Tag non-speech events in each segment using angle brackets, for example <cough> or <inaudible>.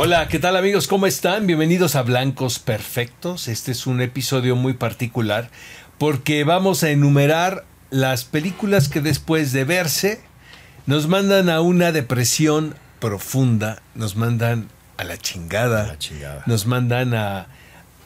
Hola, ¿qué tal amigos? ¿Cómo están? Bienvenidos a Blancos Perfectos. Este es un episodio muy particular porque vamos a enumerar las películas que después de verse nos mandan a una depresión profunda, nos mandan a la chingada, la chingada. nos mandan a,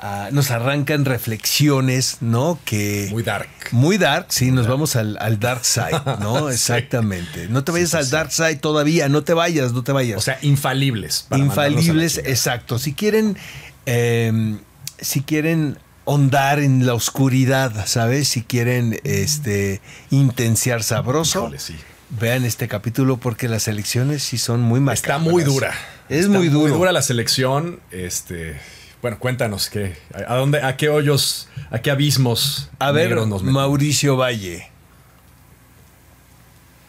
a- nos arrancan reflexiones, ¿no? Que Muy dark. muy dark, sí, nos vamos al, al dark side, ¿no? <laughs> Sí. Exactamente. No te vayas sí, al dark side todavía, no te vayas, no te vayas. O sea, infalibles. para Infalibles, exacto. Si quieren, eh, si quieren ondar en la oscuridad, ¿sabes? Si quieren este intenciar sabroso, Híjole, sí. vean este capítulo porque las elecciones sí son muy macabras. Está muy dura. Es Está muy duro. dura la selección. Este, bueno, cuéntanos qué, a dónde, a qué hoyos, a qué abismos. A ver, nos? Mauricio Valle.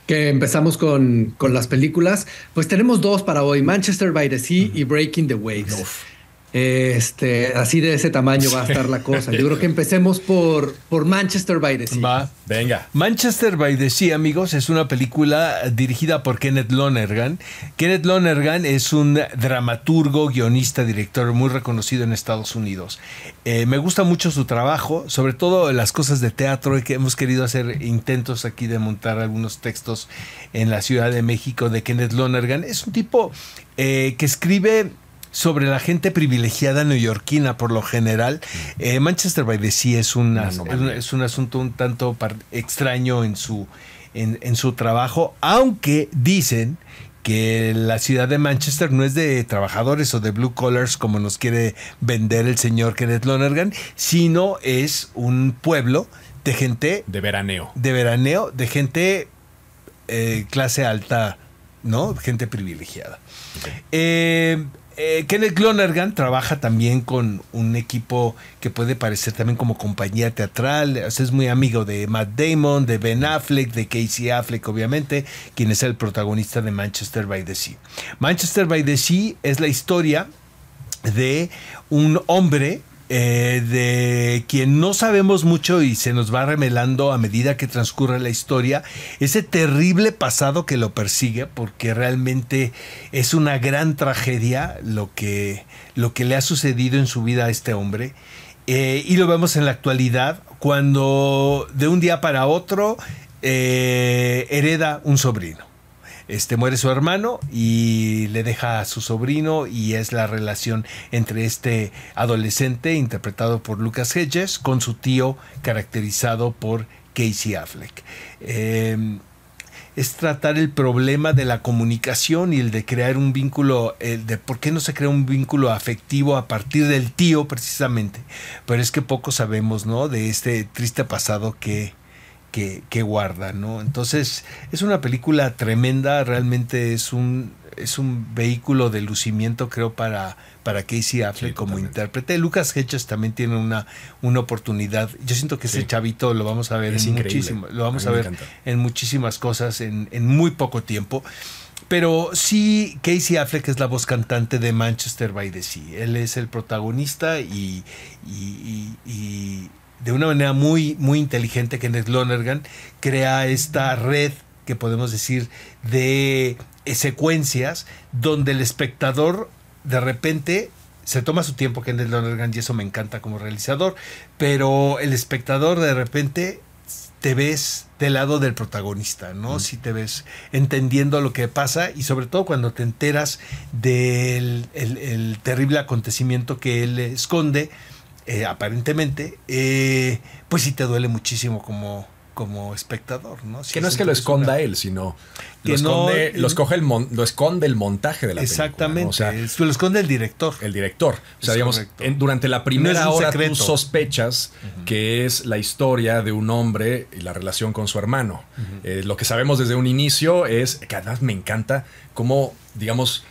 Que empezamos con, con las películas. Pues tenemos dos para hoy: Manchester by the Sea y Breaking the Waves. Uf. Este, así de ese tamaño va a estar la cosa. Yo creo que empecemos por, por Manchester by the Sea. Va. Venga. Manchester by the Sea, amigos, es una película dirigida por Kenneth Lonergan. Kenneth Lonergan es un dramaturgo, guionista, director muy reconocido en Estados Unidos. Eh, me gusta mucho su trabajo, sobre todo las cosas de teatro, y que hemos querido hacer intentos aquí de montar algunos textos en la Ciudad de México de Kenneth Lonergan. Es un tipo eh, que escribe sobre la gente privilegiada neoyorquina por lo general. Eh, Manchester by the Sea es, una- es un- anomalía. es un asunto un tanto par- extraño en su, en, en su trabajo, aunque dicen que la ciudad de Manchester no es de trabajadores o de blue collars como nos quiere vender el señor Kenneth Lonergan, sino es un pueblo de gente De veraneo. de veraneo, de gente eh, clase alta, ¿no? Gente privilegiada. Eh, eh, Kenneth Lonergan trabaja también con un equipo que puede parecer también como compañía teatral. Es muy amigo de Matt Damon, de Ben Affleck, de Casey Affleck, obviamente, quien es el protagonista de Manchester by the Sea. Manchester by the Sea es la historia de un hombre eh, de quien no sabemos mucho y se nos va revelando a medida que transcurre la historia ese terrible pasado que lo persigue porque realmente es una gran tragedia lo que, lo que le ha sucedido en su vida a este hombre. Eh, y lo vemos en la actualidad cuando de un día para otro eh, hereda un sobrino este muere su hermano y le deja a su sobrino y es la relación entre este adolescente interpretado por Lucas Hedges con su tío caracterizado por Casey Affleck. Eh, es tratar el problema de la comunicación y el de crear un vínculo, el de por qué no se crea un vínculo afectivo a partir del tío precisamente. Pero es que poco sabemos, ¿no? De este triste pasado que, que, que guarda, ¿no? Entonces es una película tremenda, realmente es un, es un vehículo de lucimiento, creo, para, para Casey Affleck Sí, como totalmente. intérprete. Lucas Hedges también tiene una, una oportunidad. Yo siento que ese chavito lo vamos a ver Es en muchísimo, lo vamos A ver en muchísimas cosas en, en muy poco tiempo. Pero sí, Casey Affleck es la voz cantante de Manchester by the Sea. Él es el protagonista y, y- y- y de una manera muy, muy inteligente, Kenneth Lonergan crea esta red que podemos decir de eh, secuencias donde el espectador de repente se toma su tiempo Kenneth Lonergan y eso me encanta como realizador, pero el espectador de repente te ves del lado del protagonista, ¿no? Si te ves entendiendo lo que pasa y sobre todo cuando te enteras del el- el terrible acontecimiento que él esconde, eh, aparentemente, eh, pues sí te duele muchísimo como, como espectador, ¿no? Que no es que lo es esconda él, sino Que lo, esconde, no- el mon- lo esconde el montaje de la Exactamente, película. ¿no? O sea, lo esconde el director. el director. O sea, Es digamos, en- durante la primera No hora secreto. tú sospechas que es la historia de un hombre y la relación con su hermano. Eh, lo que sabemos desde un inicio es, que además me encanta cómo, digamos,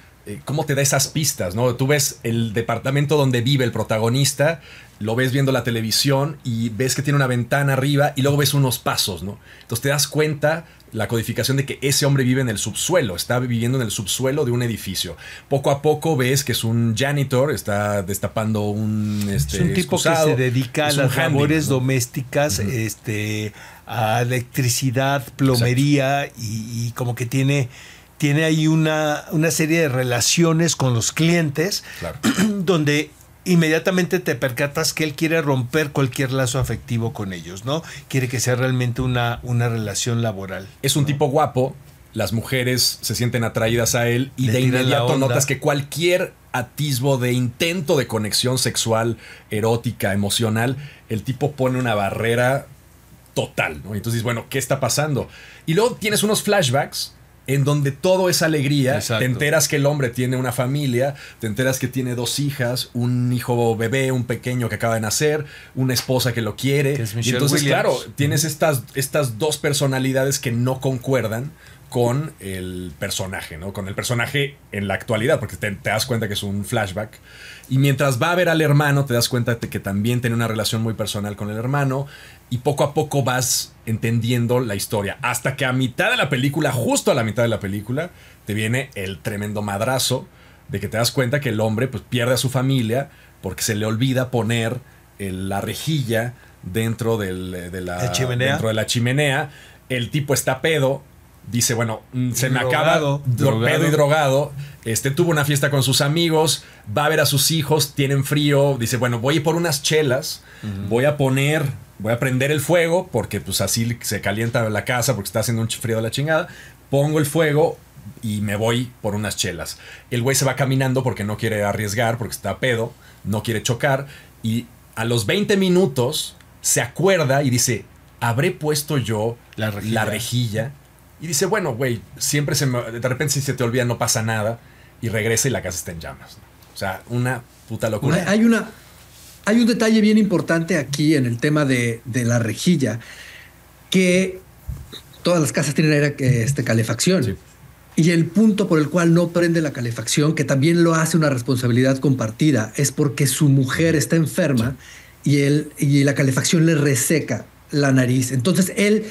cómo te da esas pistas, ¿no? Tú ves el departamento donde vive el protagonista, lo ves viendo la televisión y ves que tiene una ventana arriba y luego ves unos pasos, ¿no? Entonces te das cuenta la codificación de que ese hombre vive en el subsuelo, está viviendo en el subsuelo de un edificio. Poco a poco ves que es un janitor, está destapando un este, es un tipo excusado, que se dedica a las labores ¿no? domésticas, este, a electricidad, plomería y, y como que tiene tiene ahí una, una serie de relaciones con los clientes Claro. <clears throat> donde inmediatamente te percatas que él quiere romper cualquier lazo afectivo con ellos, ¿no? Quiere que sea realmente una, una relación laboral. Es un tipo guapo, las mujeres se sienten atraídas a él y Le de inmediato notas que cualquier atisbo de intento de conexión sexual, erótica, emocional, el tipo pone una barrera total, ¿no? Entonces, bueno, ¿qué está pasando? Y luego tienes unos flashbacks en donde todo es alegría, Exacto. te enteras que el hombre tiene una familia, te enteras que tiene dos hijas, un hijo bebé, un pequeño que acaba de nacer, una esposa que lo quiere. Que es y entonces, Williams. claro, tienes estas, estas dos personalidades que no concuerdan con el personaje, ¿no? Con el personaje en la actualidad, porque te, te das cuenta que es un flashback. Y mientras va a ver al hermano, te das cuenta de que también tiene una relación muy personal con el hermano. Y poco a poco vas entendiendo la historia. Hasta que a mitad de la película, justo a la mitad de la película, te viene el tremendo madrazo de que te das cuenta que el hombre pues, pierde a su familia porque se le olvida poner el- la rejilla dentro del- de, la, ¿La chimenea? dentro de la chimenea. El tipo está pedo. Dice, bueno, mm, se me acaba Drogado, dro- drogado. pedo y drogado. Este tuvo una fiesta con sus amigos, va a ver a sus hijos, tienen frío. Dice, bueno, voy a ir por unas chelas, voy a poner, voy a prender el fuego, porque pues así se calienta la casa porque está haciendo un frío de la chingada. Pongo el fuego y me voy por unas chelas. El güey se va caminando porque no quiere arriesgar, porque está pedo, no quiere chocar. Y a los 20 minutos se acuerda y dice, ¿habré puesto yo La rejilla. la rejilla? Y dice, bueno, güey, siempre se me, de repente si se te olvida no pasa nada. Y regresa y la casa está en llamas. O sea, una puta locura. Hay una. Hay un detalle bien importante aquí en el tema de, de la rejilla, que todas las casas tienen aire, que, este, calefacción. Sí. Y el punto por el cual no prende la calefacción, que también lo hace una responsabilidad compartida, es porque su mujer está enferma y, él, y la calefacción le reseca la nariz. Entonces él,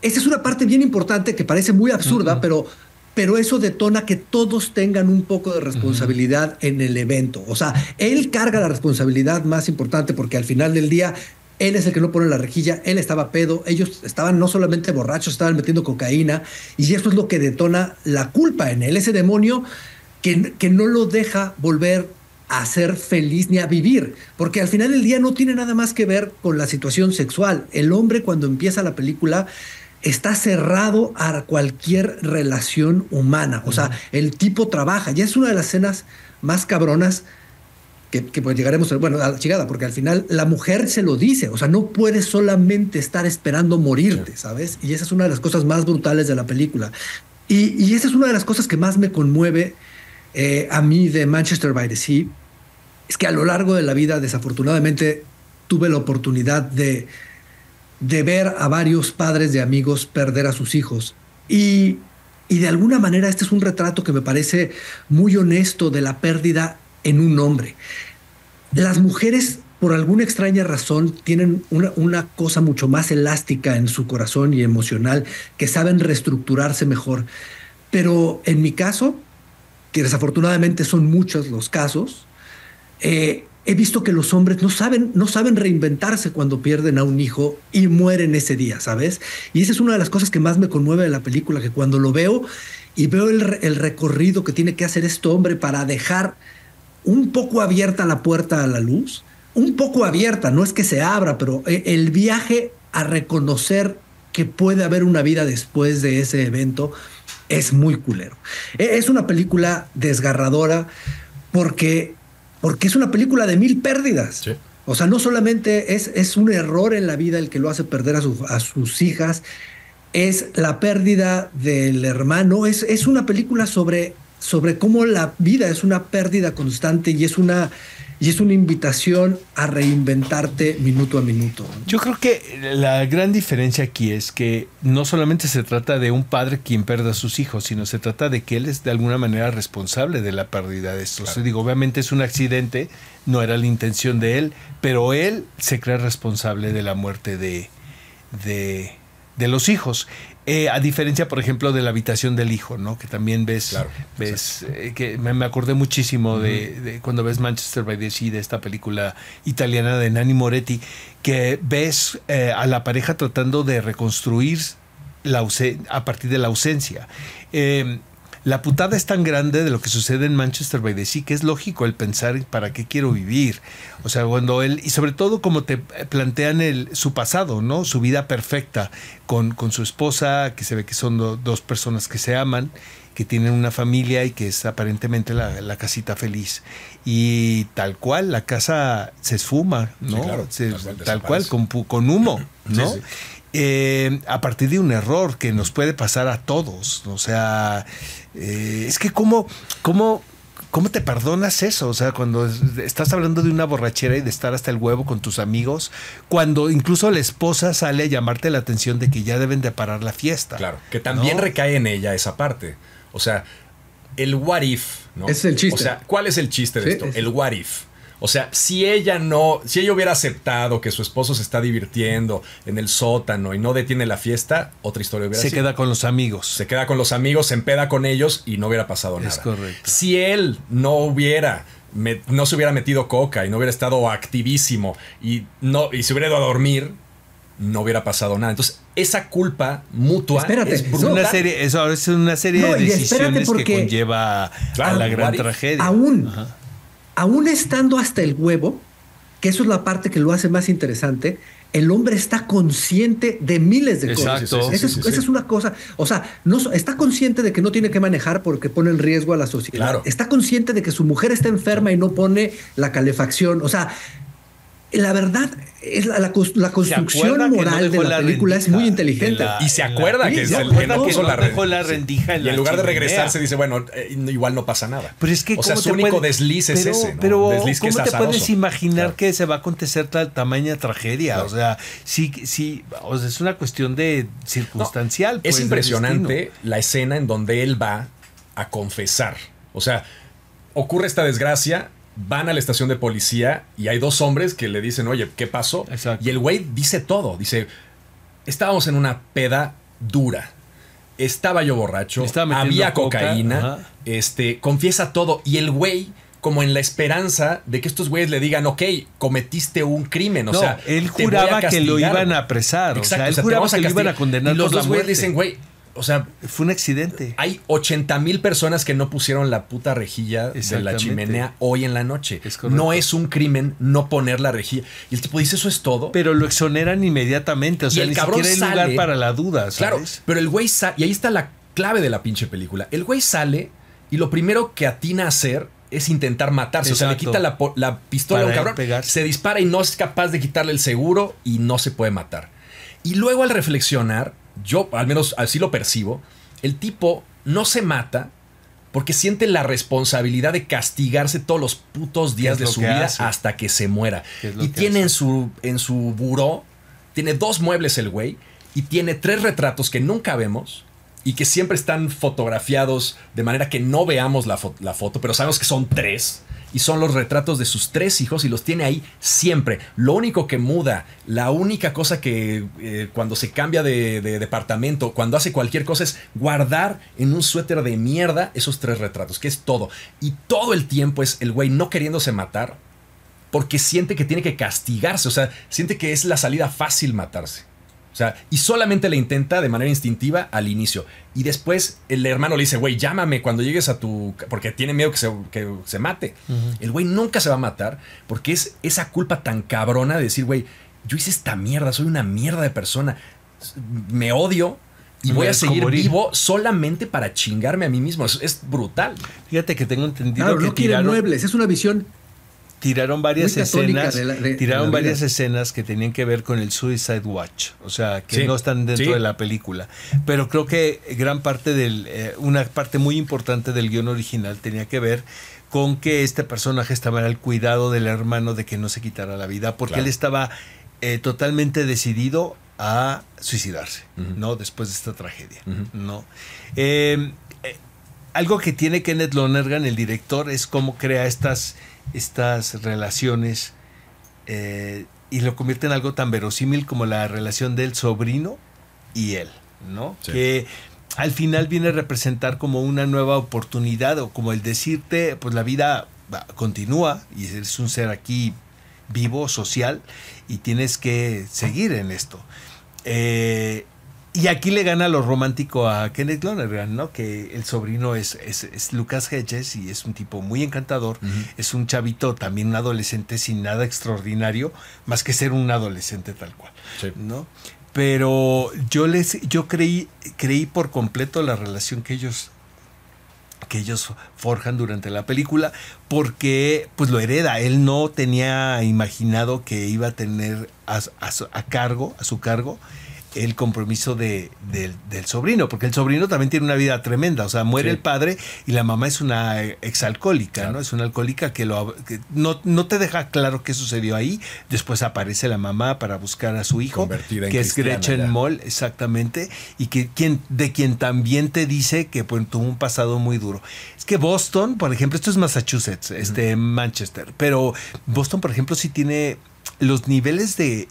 esa es una parte bien importante que parece muy absurda, pero, pero eso detona que todos tengan un poco de responsabilidad en el evento. O sea, él carga la responsabilidad más importante porque al final del día él es el que no pone la rejilla, él estaba pedo, ellos estaban no solamente borrachos, estaban metiendo cocaína y eso es lo que detona la culpa en él, ese demonio que, que no lo deja volver a ser feliz ni a vivir, porque al final del día no tiene nada más que ver con la situación sexual. El hombre cuando empieza la película está cerrado a cualquier relación humana, o sea, el tipo trabaja, ya es una de las escenas más cabronas que, que, pues llegaremos, bueno, a la chingada, porque al final la mujer se lo dice, o sea, no puedes solamente estar esperando morirte, ¿sabes? Y esa es una de las cosas más brutales de la película. Y, y esa es una de las cosas que más me conmueve eh, a mí de Manchester by the Sea, es que a lo largo de la vida, desafortunadamente, tuve la oportunidad de, de ver a varios padres de amigos perder a sus hijos. Y, y de alguna manera este es un retrato que me parece muy honesto de la pérdida en un hombre. Las mujeres, por alguna extraña razón, tienen una, una, cosa mucho más elástica en su corazón y emocional, que saben reestructurarse mejor. Pero en mi caso, que desafortunadamente son muchos los casos, eh, he visto que los hombres no saben, no saben reinventarse cuando pierden a un hijo y mueren ese día, ¿sabes? Y esa es una de las cosas que más me conmueve de la película, que cuando lo veo y veo el, el recorrido que tiene que hacer este hombre para dejar un poco abierta la puerta a la luz, un poco abierta, no es que se abra, pero eh, el viaje a reconocer que puede haber una vida después de ese evento es muy culero. E, Es una película desgarradora porque, porque es una película de mil pérdidas. Sí. O sea, no solamente es, es, un error en la vida el que lo hace perder a, su, a sus hijas, es la pérdida del hermano, es, es una película sobre sobre cómo la vida es una pérdida constante y es una, y es una invitación a reinventarte minuto a minuto. Yo creo que la gran diferencia aquí es que no solamente se trata de un padre quien pierde a sus hijos, sino se trata de que él es de alguna manera responsable de la pérdida de estos. Claro. Digo, obviamente es un accidente, no era la intención de él, pero él se cree responsable de la muerte de, de, de los hijos. Eh, a diferencia, por ejemplo, de la habitación del hijo, ¿no? Que también ves, claro, ves eh, que me, me, acordé muchísimo uh -huh. de, de, cuando ves Manchester by the Sea, de esta película italiana de Nanni Moretti, que ves eh, a la pareja tratando de reconstruir la a partir de la ausencia. La putada es tan grande de lo que sucede en Manchester by the Sea que es lógico el pensar para qué quiero vivir. O sea, cuando él, y sobre todo como te plantean el, su pasado, ¿no? Su vida perfecta con, con su esposa, que se ve que son dos personas que se aman que tienen una familia y que es aparentemente la, casita feliz. Y tal cual, la casa se esfuma, ¿no? tal cual, con, con, humo, ¿no? Eh, a partir de un error que nos puede pasar a todos. O sea, eh, es que cómo, cómo, ¿Cómo te perdonas eso? O sea, cuando estás hablando de una borrachera y de estar hasta el huevo con tus amigos, cuando incluso la esposa sale a llamarte la atención de que ya deben de parar la fiesta. Claro, que también recae en ella esa parte. O sea, el what if, ¿no? es el chiste. O sea, ¿cuál es el chiste de esto? El what if. O sea, si ella no, si ella hubiera aceptado que su esposo se está divirtiendo en el sótano y no detiene la fiesta, otra historia hubiera se sido. Se queda con los amigos. Se queda con los amigos, se empeda con ellos y no hubiera pasado nada. Es correcto. Si él no hubiera no se hubiera metido coca y no hubiera estado activísimo y no y se hubiera ido a dormir, no hubiera pasado nada. Entonces, esa culpa mutua espérate, es Una serie, eso es una serie de decisiones que conlleva a la gran tragedia. Aún, aún estando hasta el huevo, que eso es la parte que lo hace más interesante, el hombre está consciente de miles de cosas. Esa, es, una cosa. O sea, no, está consciente de que no tiene que manejar porque pone en riesgo a la sociedad. Está consciente de que su mujer está enferma y no pone la calefacción. O sea, la verdad, es la, la, construcción moral de la, película es muy inteligente. y se acuerda que, es el, que no puso la, rendija. y en lugar de regresarse dice, bueno, eh, igual no pasa nada. Pero es que o sea, su único desliz es ese. Pero ¿cómo te puedes imaginar que se va a acontecer tal tamaña tragedia? O sea, sí, sí, o sea, es una cuestión de circunstancial. es pues, impresionante la escena en donde él va a confesar. O sea, ocurre esta desgracia van a la estación de policía y hay dos hombres que le dicen, oye, ¿qué pasó? Y el güey dice todo, dice, estábamos en una peda dura. Estaba yo borracho, había cocaína, este, confiesa todo. Y el güey, como en la esperanza de que estos güeyes le digan, ok, cometiste un crimen. O sea, él juraba que lo iban a apresar. o sea, él juraba que lo iban a condenar. Y los dos güeyes dicen, güey, o sea, fue un accidente. Hay 80 mil personas que no pusieron la puta rejilla de la chimenea hoy en la noche. no es un crimen no poner la rejilla. Y el tipo dice, eso es todo. Pero lo exoneran inmediatamente. O sea, el ni siquiera hay lugar para la duda. Claro, pero el güey sale, y ahí está la clave de la pinche película. El güey sale y lo primero que atina a hacer es intentar matarse. O sea, le quita la, pistola a un cabrón, se dispara y no es capaz de quitarle el seguro y no se puede matar. Y luego al reflexionar, yo al menos así lo percibo, el tipo no se mata porque siente la responsabilidad de castigarse todos los putos días de su vida hasta que se muera. Y tiene en su, en su buró, tiene dos muebles el güey, y tiene tres retratos que nunca vemos y que siempre están fotografiados de manera que no veamos la, la foto, pero sabemos que son tres y son los retratos de sus tres hijos y los tiene ahí siempre. Lo único que muda, la única cosa que eh, cuando se cambia de, departamento, cuando hace cualquier cosa es guardar en un suéter de mierda esos tres retratos, que es todo. Y todo el tiempo es el güey no queriéndose matar porque siente que tiene que castigarse, o sea, siente que es la salida fácil matarse. O sea, y solamente le intenta de manera instintiva al inicio. Y después el hermano le dice, güey, llámame cuando llegues a tu... porque tiene miedo que se, que se mate. El güey nunca se va a matar porque es esa culpa tan cabrona de decir, güey, yo hice esta mierda, soy una mierda de persona, me odio. Y voy a seguir vivo solamente para chingarme a mí mismo. Es, brutal. Fíjate que tengo entendido claro, que no quiere muebles. Es una visión tiraron varias escenas, tiraron varias escenas que tenían que ver con el Suicide Watch, o sea, que no están dentro de la película. Pero creo que gran parte del, eh, una parte muy importante del guion original tenía que ver con que este personaje estaba al cuidado del hermano de que no se quitara la vida, porque él estaba eh, totalmente decidido a suicidarse, ¿no? Después de esta tragedia, ¿no? Em, eh, algo que tiene Kenneth Lonergan, el director, es cómo crea estas estas relaciones eh, y lo convierte en algo tan verosímil como la relación del sobrino y él, ¿no? Que al final viene a representar como una nueva oportunidad o como el decirte, pues la vida continúa y eres un ser aquí vivo, social, y tienes que seguir en esto. Eh, y aquí le gana lo romántico a Kenneth Lonergan, ¿no? Que el sobrino es, es, Lucas Hedges y es un tipo muy encantador. Es un chavito, también un adolescente sin nada extraordinario, más que ser un adolescente tal cual, ¿no? Pero yo les, yo creí, creí por completo la relación que ellos que ellos forjan durante la película porque pues lo hereda él no tenía imaginado que iba a tener a, a cargo a su cargo el compromiso de, del sobrino, porque el sobrino también tiene una vida tremenda, o sea, muere el padre y la mamá es una exalcohólica, ¿no? Es una alcohólica que, lo, no, no, te deja claro qué sucedió ahí, después aparece la mamá para buscar a su hijo, que es Gretchen Moll, exactamente, y que quien, de quien también te dice que pues, tuvo un pasado muy duro. Es que Boston, por ejemplo, esto es Massachusetts, este, Manchester, pero Boston, por ejemplo, sí tiene los niveles de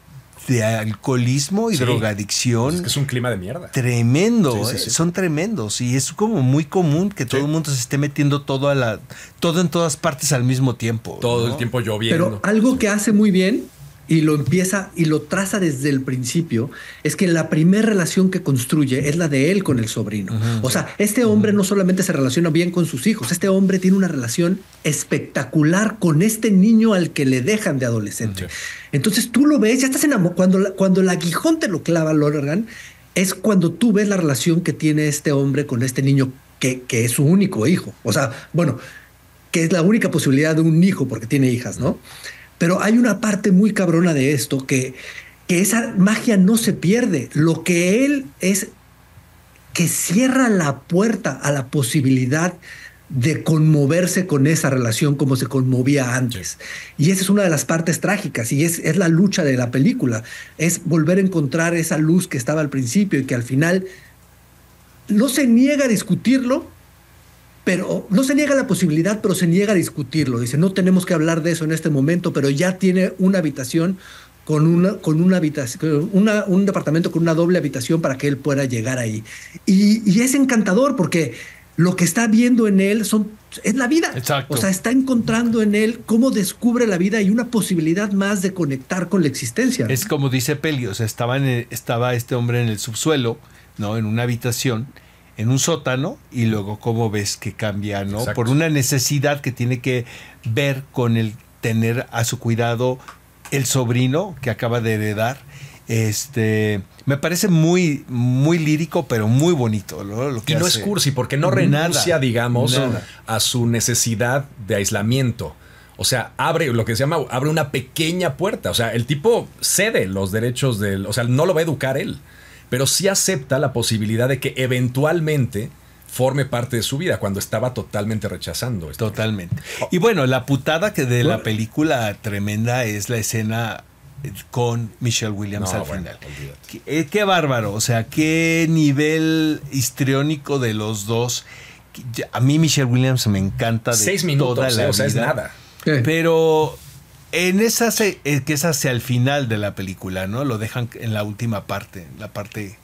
de alcoholismo y drogadicción. Es que es un clima de mierda. Tremendo, eh, son tremendos y es como muy común que todo el mundo se esté metiendo todo a la todo en todas partes al mismo tiempo. Todo el tiempo lloviendo. Pero algo que hace muy bien y lo empieza y lo traza desde el principio, es que la primera relación que construye es la de él con el sobrino. O sea, este hombre no solamente se relaciona bien con sus hijos, este hombre tiene una relación espectacular con este niño al que le dejan de adolescente. Entonces tú lo ves, ya estás enamorado. Cuando, cuando el aguijón te lo clava Lonergan, es cuando tú ves la relación que tiene este hombre con este niño que, que es su único hijo. O sea, bueno, que es la única posibilidad de un hijo porque tiene hijas, ¿no? Pero hay una parte muy cabrona de esto que, que esa magia no se pierde. Lo que él es que cierra la puerta a la posibilidad de conmoverse con esa relación como se conmovía antes. Y esa es una de las partes trágicas y es, es, la lucha de la película, es volver a encontrar esa luz que estaba al principio y que al final no se niega a discutirlo, pero no se niega la posibilidad, pero se niega a discutirlo. Dice, no tenemos que hablar de eso en este momento, pero ya tiene una habitación con una, con una habitación, una, un departamento con una doble habitación para que él pueda llegar ahí. Y, es encantador porque lo que está viendo en él son, es la vida. O sea, está encontrando en él cómo descubre la vida y una posibilidad más de conectar con la existencia. Es como dice Pelios, estaba, estaba este hombre en el subsuelo, ¿no? En una habitación en un sótano y luego cómo ves que cambia, ¿no? Por una necesidad que tiene que ver con el tener a su cuidado el sobrino que acaba de heredar. Este, me parece muy, muy lírico, pero muy bonito. Lo y no es cursi, porque no renuncia, digamos, a su necesidad de aislamiento. O sea, abre lo que se llama, abre una pequeña puerta. O sea, el tipo cede los derechos del. O sea, no lo va a educar él pero sí acepta la posibilidad de que eventualmente forme parte de su vida cuando estaba totalmente rechazando. Esto. Totalmente. Y bueno, la putada que de la película tremenda es la escena con Michelle Williams al final. Eh, qué, bárbaro, o sea, qué nivel histriónico de los dos. A mí Michelle Williams me encanta de Seis minutos, toda la eh, o sea, es nada. Pero en esa eh, que es hacia el final de la película, ¿no? Lo dejan en la última parte, la parte,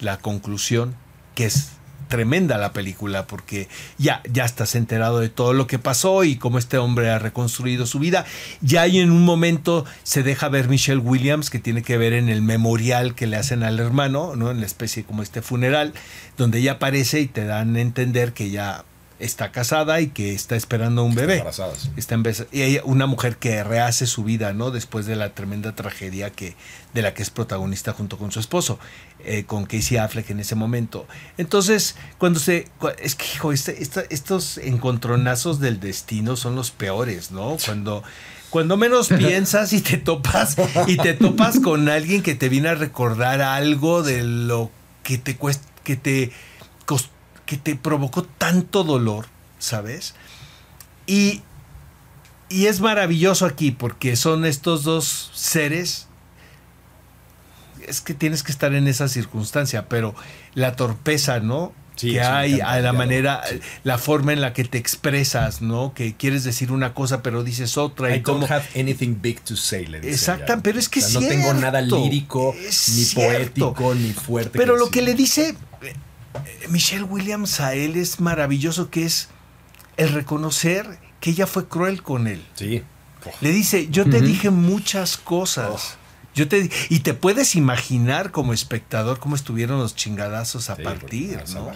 la conclusión, que es tremenda la película porque ya, ya estás enterado de todo lo que pasó y cómo este hombre ha reconstruido su vida. Ya hay en un momento se deja ver Michelle Williams, que tiene que ver en el memorial que le hacen al hermano, ¿no? En la especie como este funeral, donde ella aparece y te dan a entender que ya está casada y que está esperando un bebé. Está en y hay una mujer que rehace su vida, ¿no? Después de la tremenda tragedia que de la que es protagonista junto con su esposo, eh, con Casey Affleck en ese momento. Entonces, cuando se es que hijo, este, estos encontronazos del destino son los peores, ¿no? Cuando cuando menos <laughs> piensas y te topas y te topas con alguien que te viene a recordar algo de lo que te cuesta que te costó que te provocó tanto dolor, ¿sabes? Y, y es maravilloso aquí porque son estos dos seres es que tienes que estar en esa circunstancia, pero la torpeza, ¿no? que hay, a la manera, la forma en la que te expresas, ¿no? Que quieres decir una cosa pero dices otra. I don't have anything big to say, le Exacto, pero es que No tengo nada lírico, ni poético, ni fuerte. Pero lo que le dice Michelle Williams a él es maravilloso que es el reconocer que ella fue cruel con él. Sí. Le dice, yo te dije muchas cosas. Yo te, y te puedes imaginar como espectador cómo estuvieron los chingadazos a Sí, partir, ¿no?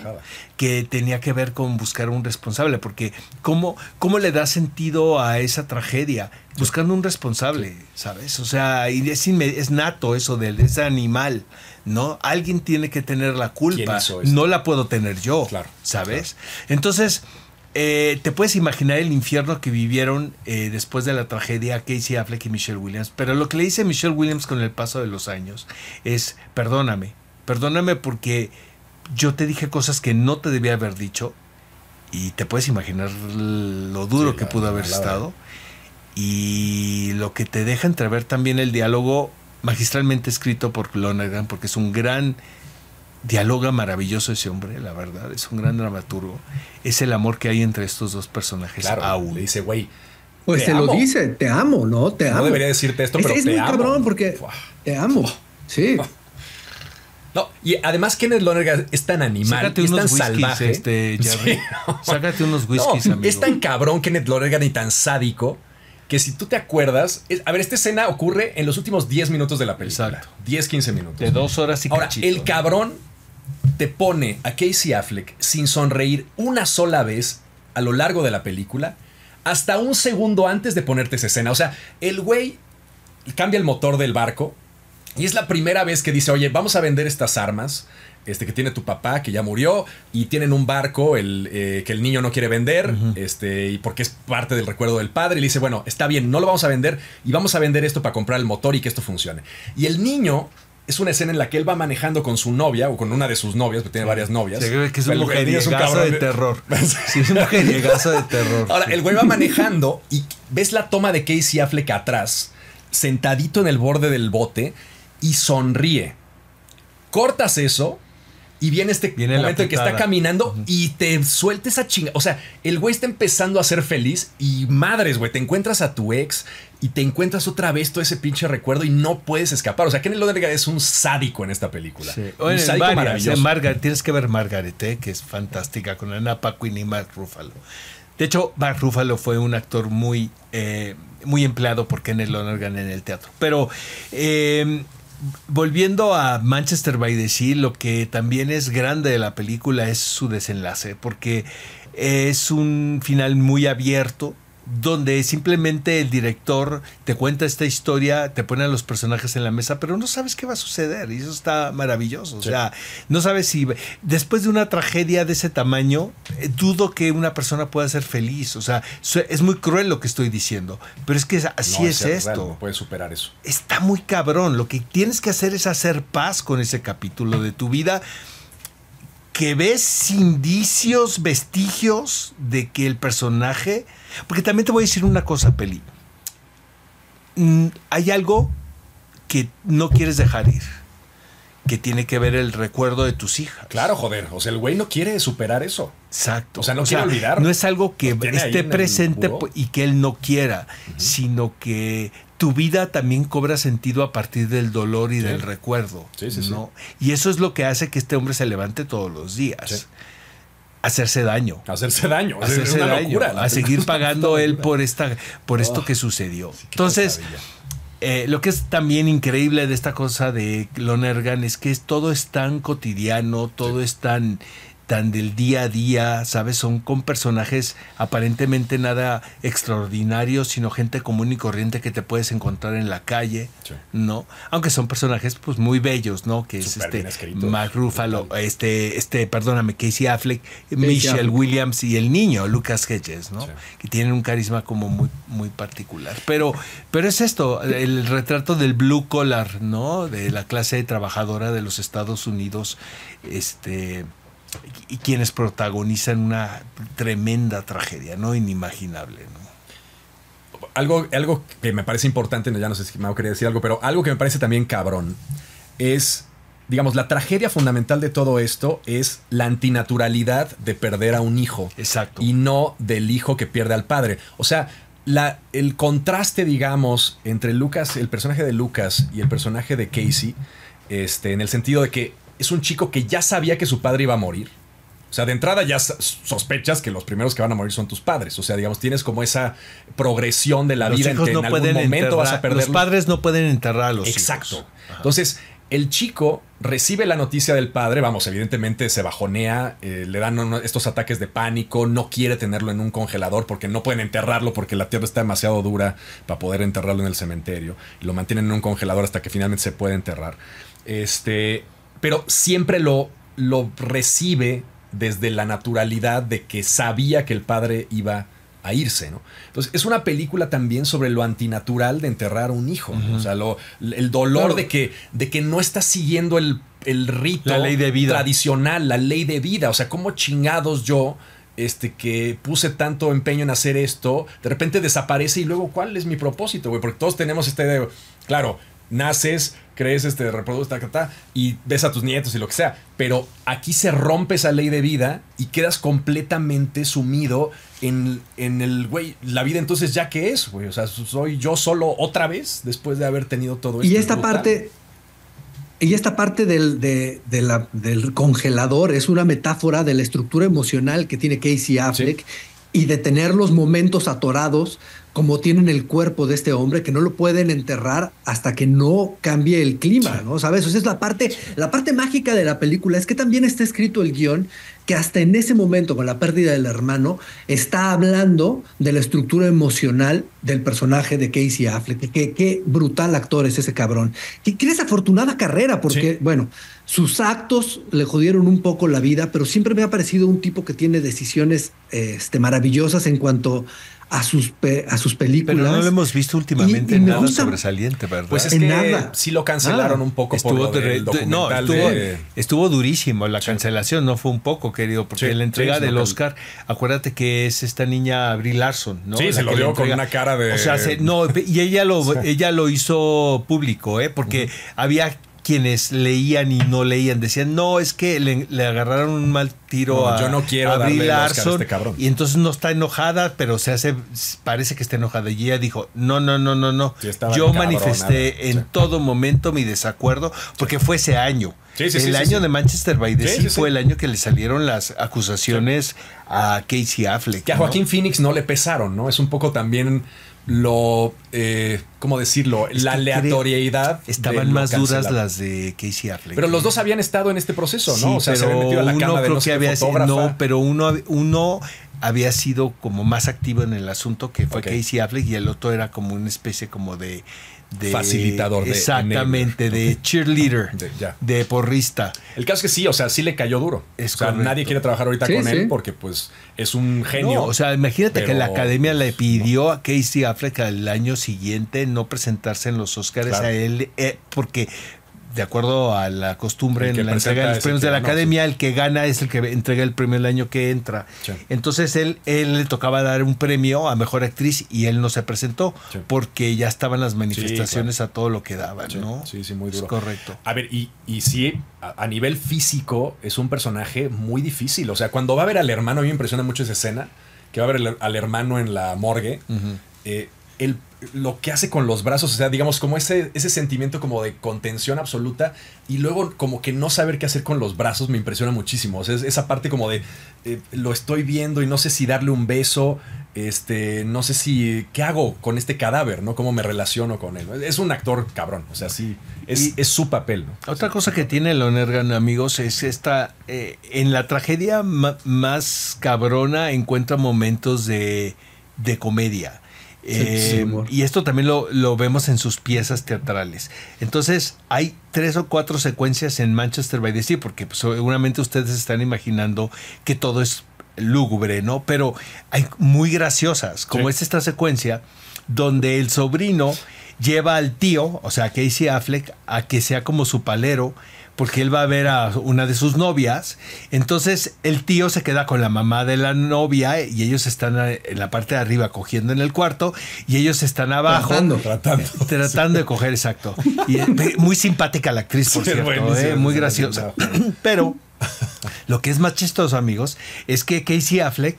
Que tenía que ver con buscar un responsable, porque ¿cómo, cómo le da sentido a esa tragedia? Buscando un responsable, ¿sabes? O sea, y es, es nato eso de ese animal, ¿no? Alguien tiene que tener la culpa, no la puedo tener yo, Claro, ¿sabes? Entonces, eh, te puedes imaginar el infierno que vivieron eh, después de la tragedia Casey Affleck y Michelle Williams. Pero lo que le dice Michelle Williams con el paso de los años es, perdóname, perdóname porque yo te dije cosas que no te debía haber dicho y te puedes imaginar lo duro Sí, que la- pudo haber la- estado. Y lo que te deja entrever también el diálogo magistralmente escrito por Lonergan, porque es un gran dialoga maravilloso ese hombre, la verdad, es un gran dramaturgo. Es el amor que hay entre estos dos personajes Claro, aún. le dice, güey, Pues Te te, lo amo. dice, te amo, ¿no? Te amo. no debería decirte esto, es, pero es te muy amo. cabrón porque te amo. Sí. No, y además Kenneth Lonergan es tan animal, Sácate es unos tan whiskies, salvaje. este, Jerry. Sí, <laughs> no. Sácate unos whiskies, No, amigo. Es tan cabrón Kenneth Lonergan y tan sádico que si tú te acuerdas, es- a ver, esta escena ocurre en los últimos 10 minutos de la película. Exacto. 10, 15 minutos. De dos horas y Ahora, cachito, el cabrón te pone a Casey Affleck sin sonreír una sola vez a lo largo de la película, hasta un segundo antes de ponerte esa escena. O sea, el güey cambia el motor del barco y es la primera vez que dice, oye, vamos a vender estas armas. Este que tiene tu papá, que ya murió, y tienen un barco el, eh, que el niño no quiere vender, este, y porque es parte del recuerdo del padre. Y le dice, bueno, está bien, no lo vamos a vender, y vamos a vender esto para comprar el motor y que esto funcione. Y el niño es una escena en la que él va manejando con su novia, o con una de sus novias, porque tiene varias novias. Ve que es un mujeriegazo de terror. <laughs> Sí, es un mujeriegazo de terror. Ahora, sí. el güey va manejando y ves la toma de Casey Affleck atrás, sentadito en el borde del bote y sonríe. Cortas eso y viene este Viene momento en que está caminando y te suelta esa chinga. O sea, el güey está empezando a ser feliz y madres, güey, te encuentras a tu ex y te encuentras otra vez todo ese pinche recuerdo y no puedes escapar. O sea, Kenny Lonergan es un sádico en esta película. Sí. Un Oye, sádico varias, maravilloso. eh, Margaret, tienes que ver Margaret, eh, que es fantástica, con Anna Paquin y Mark Ruffalo. De hecho, Mark Ruffalo fue un actor muy, eh, muy empleado por Kenneth Lonergan en el teatro. Pero eh, volviendo a Manchester by the Sea, lo que también es grande de la película es su desenlace, porque es un final muy abierto donde simplemente el director te cuenta esta historia, te pone a los personajes en la mesa, pero no sabes qué va a suceder y eso está maravilloso. O Sí. sea, no sabes si después de una tragedia de ese tamaño, eh, dudo que una persona pueda ser feliz. O sea, es muy cruel lo que estoy diciendo, pero es que así No, es esto no puedes superar eso. está muy cabrón. Lo que tienes que hacer es hacer paz con ese capítulo de tu vida que ves indicios, vestigios de que el personaje... Porque también te voy a decir una cosa, Peli. Mm, Hay algo que no quieres dejar ir, que tiene que ver el recuerdo de tus hijas. Claro, joder. O sea, el güey no quiere superar eso. Exacto. O sea, no quiere olvidar. No es algo que esté presente y que él no quiera, sino que tu vida también cobra sentido a partir del dolor y Sí. del recuerdo. Sí, sí, sí. ¿no? Y eso es lo que hace que este hombre se levante todos los días. Hacerse daño. Hacerse daño. Hacerse una daño, locura. a seguir <laughs> pagando él por esta por esto Oh, que sucedió. Entonces, eh, lo que es también increíble de esta cosa de Lonergan es que es, todo es tan cotidiano, todo es tan, tan del día a día, ¿sabes? Son con personajes aparentemente nada extraordinarios, sino gente común y corriente que te puedes encontrar en la calle, Sí. ¿no? Aunque son personajes pues muy bellos, ¿no? Que es este. Mark Ruffalo, este, este, perdóname, Casey Affleck, Michelle Affleck. Williams y el niño, Lucas Hedges, ¿no? Sí. Que tienen un carisma como muy, muy particular. Pero, pero es esto, el retrato del blue collar, ¿no? De la clase trabajadora de los Estados Unidos, este, y quienes protagonizan una tremenda tragedia, ¿no? Inimaginable, ¿no? Algo, algo que me parece importante, ya no sé si me quería decir algo, pero algo que me parece también cabrón es, digamos, la tragedia fundamental de todo esto es la antinaturalidad de perder a un hijo. Exacto. Y no del hijo que pierde al padre. O sea, la, el contraste, digamos, entre Lucas, el personaje de Lucas y el personaje de Casey, este, en el sentido de que es un chico que ya sabía que su padre iba a morir. O sea, de entrada ya sospechas que los primeros que van a morir son tus padres. O sea, digamos, tienes como esa progresión de la vida en que en algún momento vas a perder. Los padres no pueden enterrar a los Exacto. Entonces, el chico recibe la noticia del padre, vamos, evidentemente se bajonea, eh, le dan estos ataques de pánico, no quiere tenerlo en un congelador porque no pueden enterrarlo porque la tierra está demasiado dura para poder enterrarlo en el cementerio. Y lo mantienen en un congelador hasta que finalmente se puede enterrar. Este, pero siempre lo, lo recibe desde la naturalidad de que sabía que el padre iba a irse, ¿no? Entonces, es una película también sobre lo antinatural de enterrar a un hijo, o sea, lo, el dolor de, que, de que no está siguiendo el, el rito la ley de vida. tradicional, la ley de vida, o sea, cómo chingados yo este, que puse tanto empeño en hacer esto, de repente desaparece y luego, ¿cuál es mi propósito, güey? Porque todos tenemos este, claro, naces, crees, este, reproduces, y ves a tus nietos y lo que sea. Pero aquí se rompe esa ley de vida y quedas completamente sumido en, en el, güey, la vida entonces ya que es, güey. O sea, soy yo solo otra vez después de haber tenido todo esto. Y esta parte... Y esta parte del, de, la, del congelador es una metáfora de la estructura emocional que tiene Casey Affleck y de tener los momentos atorados como tienen el cuerpo de este hombre que no lo pueden enterrar hasta que no cambie el clima, ¿no? ¿Sabes? esa es la parte, la parte mágica de la película, es que también está escrito el guion que hasta en ese momento, con la pérdida del hermano, está hablando de la estructura emocional del personaje de Casey Affleck. Qué, brutal actor es ese cabrón. Qué, qué desafortunada carrera, porque, bueno, sus actos le jodieron un poco la vida, pero siempre me ha parecido un tipo que tiene decisiones este, maravillosas en cuanto a sus, a sus películas. Pero no lo hemos visto últimamente en nada sobresaliente, ¿verdad? Pues es que nada. sí lo cancelaron un poco estuvo por el no, estuvo, durísimo la cancelación, no fue un poco, querido, porque la entrega del Oscar, acuérdate que es esta niña Abril Larson, ¿no? Sí, se lo dio con una cara de... O sea, no, y ella lo, <laughs> ella lo hizo público, ¿eh? Porque había quienes leían y no leían decían, no, es que le, agarraron un mal tiro a, yo no quiero a este cabrón. y entonces no está enojada, pero se hace, parece que está enojada. Y ella dijo, no, no, no, no, no. yo manifesté en todo momento mi desacuerdo, porque fue ese año. el año de Manchester by the Sea fue el año que le salieron las acusaciones a Casey Affleck. Que a Joaquín Phoenix no le pesaron, ¿no? Es un poco también lo, eh, ¿cómo decirlo? la aleatoriedad. Estaban más duras las de Casey Affleck. Pero los dos habían estado en este proceso, ¿no? o sea, se habían metido a la cama de no que había No, pero uno, uno había sido como más activo en el asunto que fue Casey Affleck y el otro era como una especie como de facilitador de exactamente de cheerleader de, porrista. El caso es que sí o sea sí le cayó duro. O sea nadie quiere trabajar ahorita con él porque pues es un genio. O sea imagínate que la academia le pidió a Casey Affleck al año siguiente no presentarse en los Oscars a él eh, porque de acuerdo a la costumbre en la entrega de los premios de la academia, el que gana es el que entrega el premio el año que entra. Entonces él, él le tocaba dar un premio a mejor actriz y él no se presentó porque ya estaban las manifestaciones a todo lo que daban, ¿no? Sí, sí, muy duro. Es correcto. A ver, y, y sí, a, nivel físico es un personaje muy difícil. O sea, cuando va a ver al hermano, a mí me impresiona mucho esa escena, que va a ver al hermano en la morgue. eh, el, lo que hace con los brazos, o sea, digamos, como ese, ese sentimiento como de contención absoluta y luego como que no saber qué hacer con los brazos me impresiona muchísimo. O sea, esa parte como de eh, lo estoy viendo y no sé si darle un beso, este, no sé si, ¿qué hago con este cadáver, no? ¿Cómo me relaciono con él? Es un actor cabrón, o sea, sí, es, es su papel. Otra cosa que tiene Lonergan, amigos, es esta, eh, en la tragedia más cabrona encuentra momentos de, de comedia eh, y esto también lo, vemos en sus piezas teatrales. Entonces, hay tres o cuatro secuencias en Manchester by the Sea, porque pues, seguramente ustedes están imaginando que todo es lúgubre, ¿no? Pero hay muy graciosas, como es esta secuencia donde el sobrino lleva al tío, o sea, Casey Affleck, a que sea como su palero porque él va a ver a una de sus novias. Entonces el tío se queda con la mamá de la novia y ellos están en la parte de arriba cogiendo en el cuarto y ellos están abajo tratando, tratando, <laughs> tratando de coger, exacto. Y muy simpática la actriz, por cierto, ¿eh? muy graciosa. <clears throat> Pero lo que es más chistoso, amigos, es que Casey Affleck,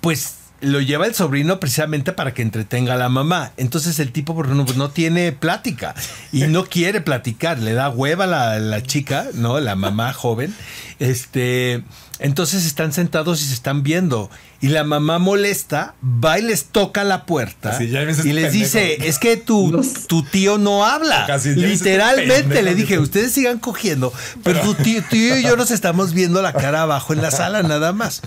pues lo lleva el sobrino precisamente para que entretenga a la mamá. Entonces el tipo, por pues, no tiene plática y no quiere platicar, le da hueva a la, la chica, ¿no? La mamá joven. Este. Entonces están sentados y se están viendo. Y la mamá molesta, va y les toca la puerta Así, ya ves y les pendejo. dice, es que tu, Los- tu tío no habla. Casi, este Literalmente pendejo le dije, ustedes sigan cogiendo, pero tu tío, tío y yo nos estamos viendo la cara abajo en la sala nada más.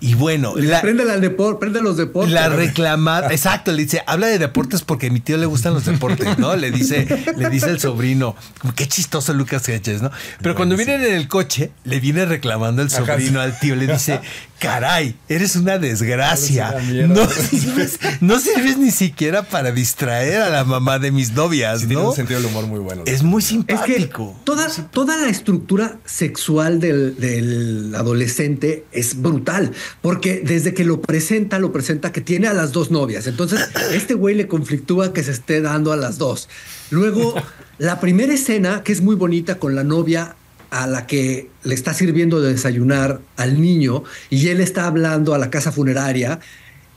Y bueno, la, Prende, al depor- prende los deportes. la reclamada, exacto, le dice, habla de deportes porque a mi tío le gustan los deportes, ¿no? Le dice, le dice el sobrino, como qué chistoso Lucas Hedges, ¿no? Pero cuando vienen en el coche, le viene reclamando el Ajá, sobrino al tío, le dice, caray, eres una desgracia. Eres una mierda. No sirves, no sirves ni siquiera para distraer a la mamá de mis novias, Sí, tiene ¿no? un sentido del humor muy bueno. Es muy Es que simpático. toda, toda la estructura sexual del, del adolescente es brutal, porque desde que lo presenta, lo presenta que tiene a las dos novias. Entonces, este güey le conflictúa que se esté dando a las dos. Luego, la primera escena, que es muy bonita con la novia a la que le está sirviendo de desayunar al niño y él está hablando a la casa funeraria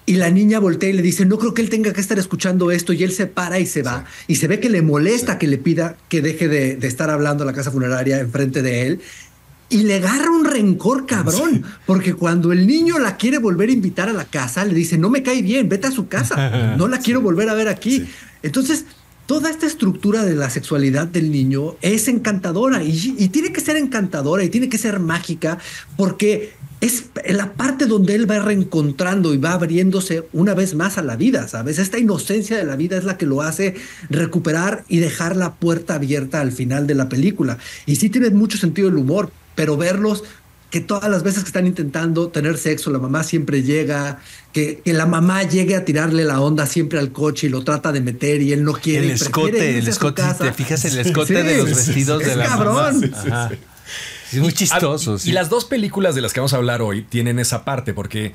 y la niña voltea y le dice, no creo que él tenga que estar escuchando esto. Y él se para y se va. Y se ve que le molesta que le pida que deje de, de estar hablando a la casa funeraria enfrente de él. Y le agarra un rencor cabrón. Porque cuando el niño la quiere volver a invitar a la casa, le dice, no me cae bien, vete a su casa. <laughs> No la quiero volver a ver aquí. Entonces, toda esta estructura de la sexualidad del niño es encantadora y, tiene que ser encantadora y tiene que ser mágica porque es la parte donde él va reencontrando y va abriéndose una vez más a la vida, ¿sabes? Esta inocencia de la vida es la que lo hace recuperar y dejar la puerta abierta al final de la película. Y sí tiene mucho sentido el humor, pero verlos que todas las veces que están intentando tener sexo, la mamá siempre llega, que, que la mamá llegue a tirarle la onda siempre al coche y lo trata de meter y él no quiere. El escote, el escote, si te fijas el escote Sí, de los sí, sí, vestidos es de la cabrón. mamá. Sí, sí, Ajá. sí. Es muy Y- chistoso. y, sí. y las dos películas de las que vamos a hablar hoy tienen esa parte porque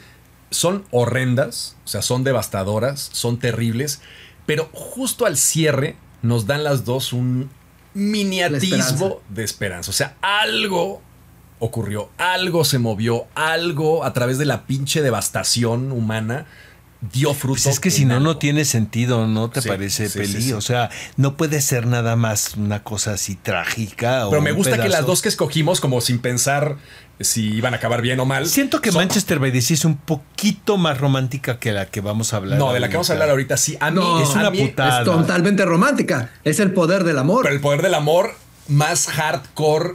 son horrendas, o sea, son devastadoras, son terribles, pero justo al cierre nos dan las dos un mini La esperanza. atisbo de esperanza. O sea, algo ocurrió, algo se movió, algo a través de la pinche devastación humana dio fruto. Pues es que si no, no tiene sentido, ¿no te Sí, parece, sí, Peli? sí, sí. O sea, no puede ser nada más una cosa así trágica. o Pero me gusta que las dos que escogimos, como sin pensar si iban a acabar bien o mal. Siento que son- Manchester by the Sea es un poquito más romántica que la que vamos a hablar. No, de la que vamos a hablar ahorita, sí. A mí No, es una a mí- putada. Es totalmente romántica. Es el poder del amor. Pero el poder del amor más hardcore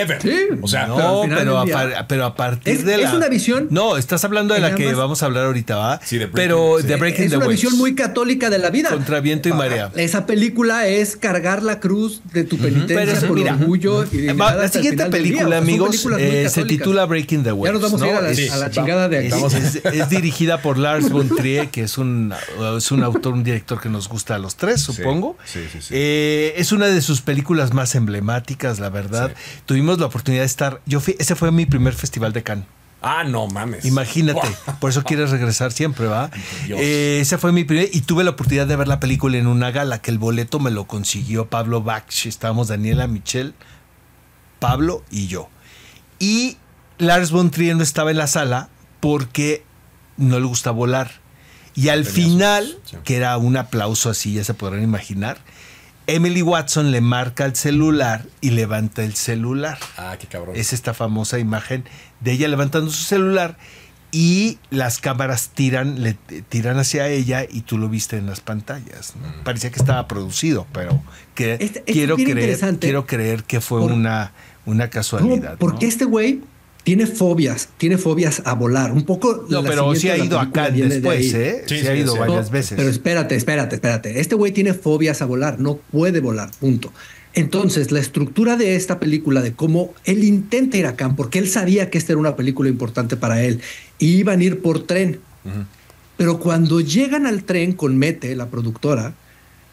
ever. Sí. O sea, No, pero a pero partir Es- de la. es una visión No, estás hablando de la que vamos a hablar ahorita, ¿va? Sí, de Breaking- pero sí. de Breaking es the una Waves. visión muy católica de la vida. Contra viento y marea. Esa película es cargar la cruz de tu penitencia Pero eso, por mira, orgullo y Va, dignidad la siguiente película, amigos, eh, se titula Breaking the Waves. Ya nos vamos a ir a la, Es- a la Sí, chingada de Es, aquí. es- es <laughs> dirigida por Lars von Trier, que es un, es un autor, un director que nos gusta a los tres, supongo. sí, sí, sí. Eh, es una de sus películas más emblemáticas, la verdad. Tuvimos la oportunidad de estar. Yo fui, ese fue mi primer festival de Cannes. ah, no mames. Imagínate, Wow. por eso quieres regresar siempre, ¿va? Eh, ese fue mi primer y tuve la oportunidad de ver la película en una gala que el boleto me lo consiguió Pablo Bach. Estábamos Daniela, Michelle, Pablo y yo. Y Lars von Trier no estaba en la sala porque no le gusta volar. Y al Tenía final, sus- sí. que era un aplauso así, ya se podrán imaginar, Emily Watson le marca el celular y levanta el celular. Ah, qué cabrón. Es esta famosa imagen de ella levantando su celular y las cámaras tiran, le tiran hacia ella y tú lo viste en las pantallas. ¿no? Mm. Parecía que estaba producido, pero que Este- este quiero creer, quiero creer que fue Por- una, una No, casualidad. porque ¿no? este güey tiene fobias, tiene fobias a volar. Un poco. No, pero sí ha de ido acá de después, ahí. ¿eh? Sí, Sí, sí, ha ido sí. varias No, veces. Pero espérate, espérate, espérate. Este güey tiene fobias a volar, no puede volar, punto. Entonces, la estructura de esta película, de cómo él intenta ir a Cannes, porque él sabía que esta era una película importante para él, y iban a ir por tren. Pero cuando llegan al tren con Mete, la productora,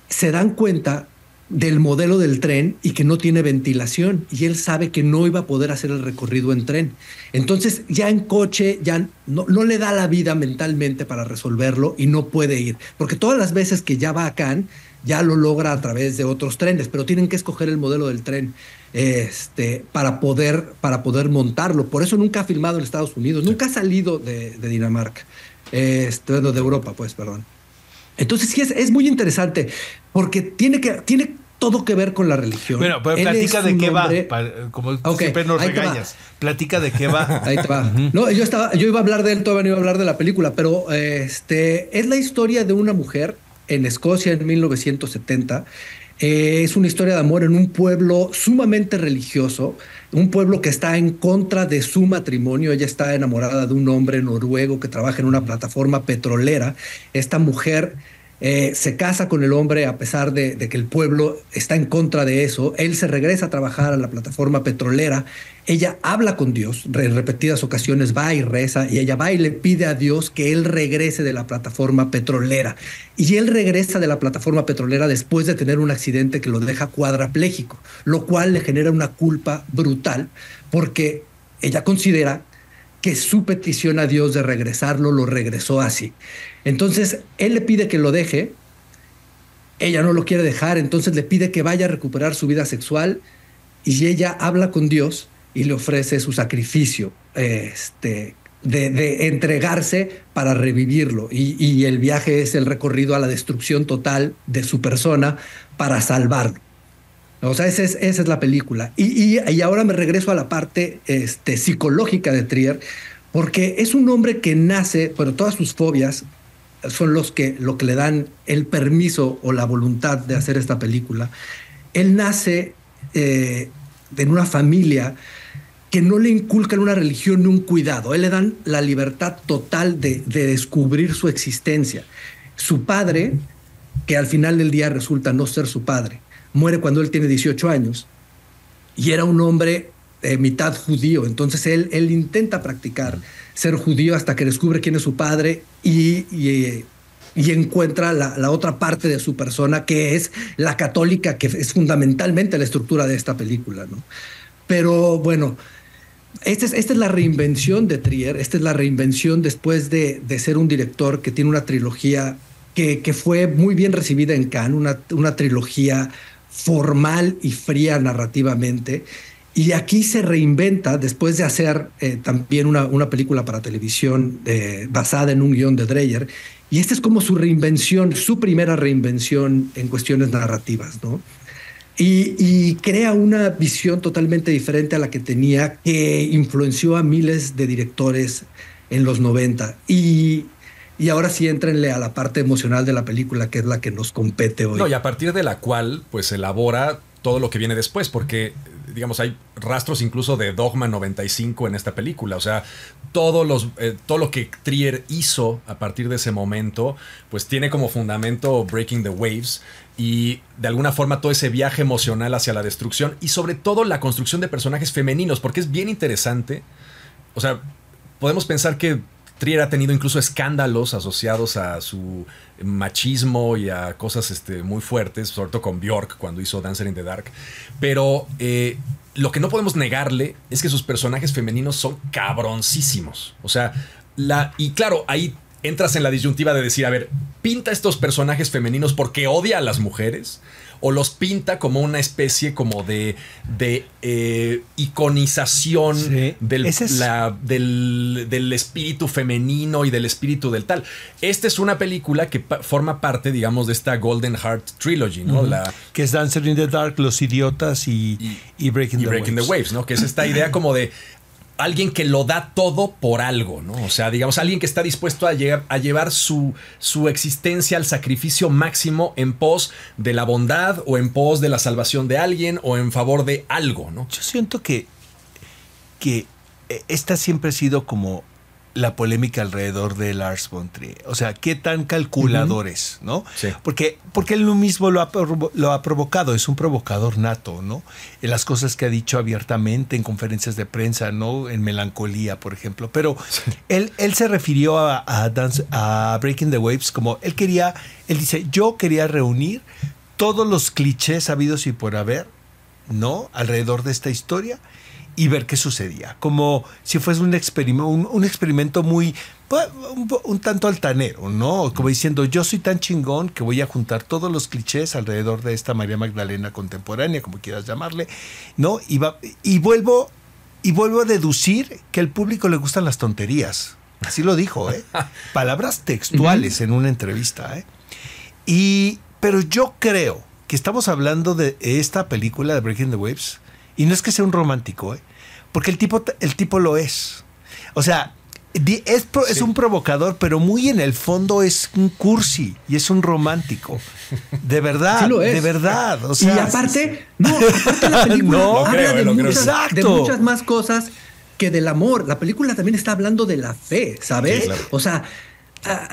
se dan cuenta del modelo del tren y que no tiene ventilación y él sabe que no iba a poder hacer el recorrido en tren. Entonces ya en coche ya no, no le da la vida mentalmente para resolverlo y no puede ir, porque todas las veces que ya va a Cannes ya lo logra a través de otros trenes, pero tienen que escoger el modelo del tren este, para, poder, para poder montarlo. Por eso nunca ha filmado en Estados Unidos, nunca ha salido de, de Dinamarca. este, de Europa, pues, perdón. Entonces sí es, es muy interesante porque tiene que tiene todo que ver con la religión. Bueno, pero platica de qué va, como siempre nos regañas. Platica de qué va. <laughs> Ahí te va. No, yo estaba, yo iba a hablar de él, todavía no iba a hablar de la película, pero este es la historia de una mujer en Escocia en 1970 eh, es una historia de amor en un pueblo sumamente religioso, un pueblo que está en contra de su matrimonio. Ella está enamorada de un hombre noruego que trabaja en una plataforma petrolera. Esta mujer eh, se casa con el hombre a pesar de, que el pueblo está en contra de eso. Él se regresa a trabajar a la plataforma petrolera. Ella habla con Dios, en repetidas ocasiones va y reza, y ella va y le pide a Dios que él regrese de la plataforma petrolera. Y él regresa de la plataforma petrolera después de tener un accidente que lo deja cuadraplégico, lo cual le genera una culpa brutal porque ella considera que su petición a Dios de regresarlo lo regresó así. Entonces, él le pide que lo deje, ella no lo quiere dejar, entonces le pide que vaya a recuperar su vida sexual y ella habla con Dios y le ofrece su sacrificio este, de, entregarse para revivirlo. Y, el viaje es el recorrido a la destrucción total de su persona para salvarlo. O sea, esa es, esa es la película. Y, y, ahora me regreso a la parte este, psicológica de Trier, porque es un hombre que nace, bueno, todas sus fobias son los que, lo que le dan el permiso o la voluntad de hacer esta película. Él nace eh, en una familia que no le inculcan una religión ni un cuidado. Él le dan la libertad total de, de descubrir su existencia. Su padre, que al final del día resulta no ser su padre, muere cuando él tiene 18 años y era un hombre eh, mitad judío. Entonces él, él intenta practicar ser judío hasta que descubre quién es su padre y, y, encuentra la, la, otra parte de su persona, que es la católica, que es fundamentalmente la estructura de esta película. ¿no? Pero bueno, esta es, esta es la reinvención de Trier, esta es la reinvención después de, de ser un director que tiene una trilogía que, que, fue muy bien recibida en Cannes, una, una trilogía formal y fría narrativamente y aquí se reinventa después de hacer eh, también una, una, película para televisión eh, basada en un guion de Dreyer. Y esta es como su reinvención, su primera reinvención en cuestiones narrativas, ¿no? Y, crea una visión totalmente diferente a la que tenía, que influenció a miles de directores en los 90. Y, y ahora sí entrenle a la parte emocional de la película, que es la que nos compete hoy. No, y a partir de la cual, pues elabora todo lo que viene después, porque digamos, hay rastros incluso de Dogma 95 en esta película. O sea, todos los, eh, todo lo que Trier hizo a partir de ese momento, pues tiene como fundamento Breaking the Waves y de alguna forma todo ese viaje emocional hacia la destrucción y sobre todo la construcción de personajes femeninos, porque es bien interesante. O sea, podemos pensar que Trier ha tenido incluso escándalos asociados a su machismo y a cosas este, muy fuertes, sobre todo con Bjork cuando hizo Dancer in the Dark. Pero eh, lo que no podemos negarle es que sus personajes femeninos son cabroncísimos. O sea, la, y claro, ahí entras en la disyuntiva de decir, a ver, pinta estos personajes femeninos porque odia a las mujeres o los pinta como una especie como de, de eh, iconización del, del, espíritu femenino y del espíritu del tal. Esta es una película que forma parte, digamos, de esta Golden Heart Trilogy, ¿no? la, que es Dancer in the Dark, Los Idiotas y, Breaking, the, Breaking Waves. the Waves, ¿no? Que es esta idea como de alguien que lo da todo por algo, ¿no? O sea, digamos, alguien que está dispuesto a, llegar, a llevar su, su existencia al sacrificio máximo en pos de la bondad o en pos de la salvación de alguien o en favor de algo, ¿no? Yo siento que, que eh, esta siempre ha sido como la polémica alrededor de Lars von Trier. O sea, qué tan calculadores, ¿no? Sí. Porque, porque él mismo lo ha, lo ha provocado, es un provocador nato, ¿no? En las cosas que ha dicho abiertamente en conferencias de prensa, ¿no? En Melancolía, por ejemplo. Pero él, él se refirió a, a, Dance, a Breaking the Waves como él quería, él dice, yo quería reunir todos los clichés habidos y por haber, ¿no? Alrededor de esta historia y ver qué sucedía. Como si fuese un experimento, un, experimento muy, pues, un, tanto altanero, ¿no? Como diciendo, yo soy tan chingón que voy a juntar todos los clichés alrededor de esta María Magdalena contemporánea, como quieras llamarle, ¿no? Y, y, vuelvo, y vuelvo a deducir que al público le gustan las tonterías. Así lo dijo, ¿eh? <laughs> Palabras textuales en una entrevista, ¿eh? Y, pero yo creo que estamos hablando de esta película de Breaking the Waves, y no es que sea un romántico, ¿eh? Porque el tipo, el tipo lo es. O sea, es, es, un provocador, pero muy en el fondo es un cursi y es un romántico. De verdad, de verdad. y aparte, no, aparte la <laughs> película no, habla de, muchas, de, muchas, más cosas que del amor. La película también está hablando de la fe, ¿sabes? O sea,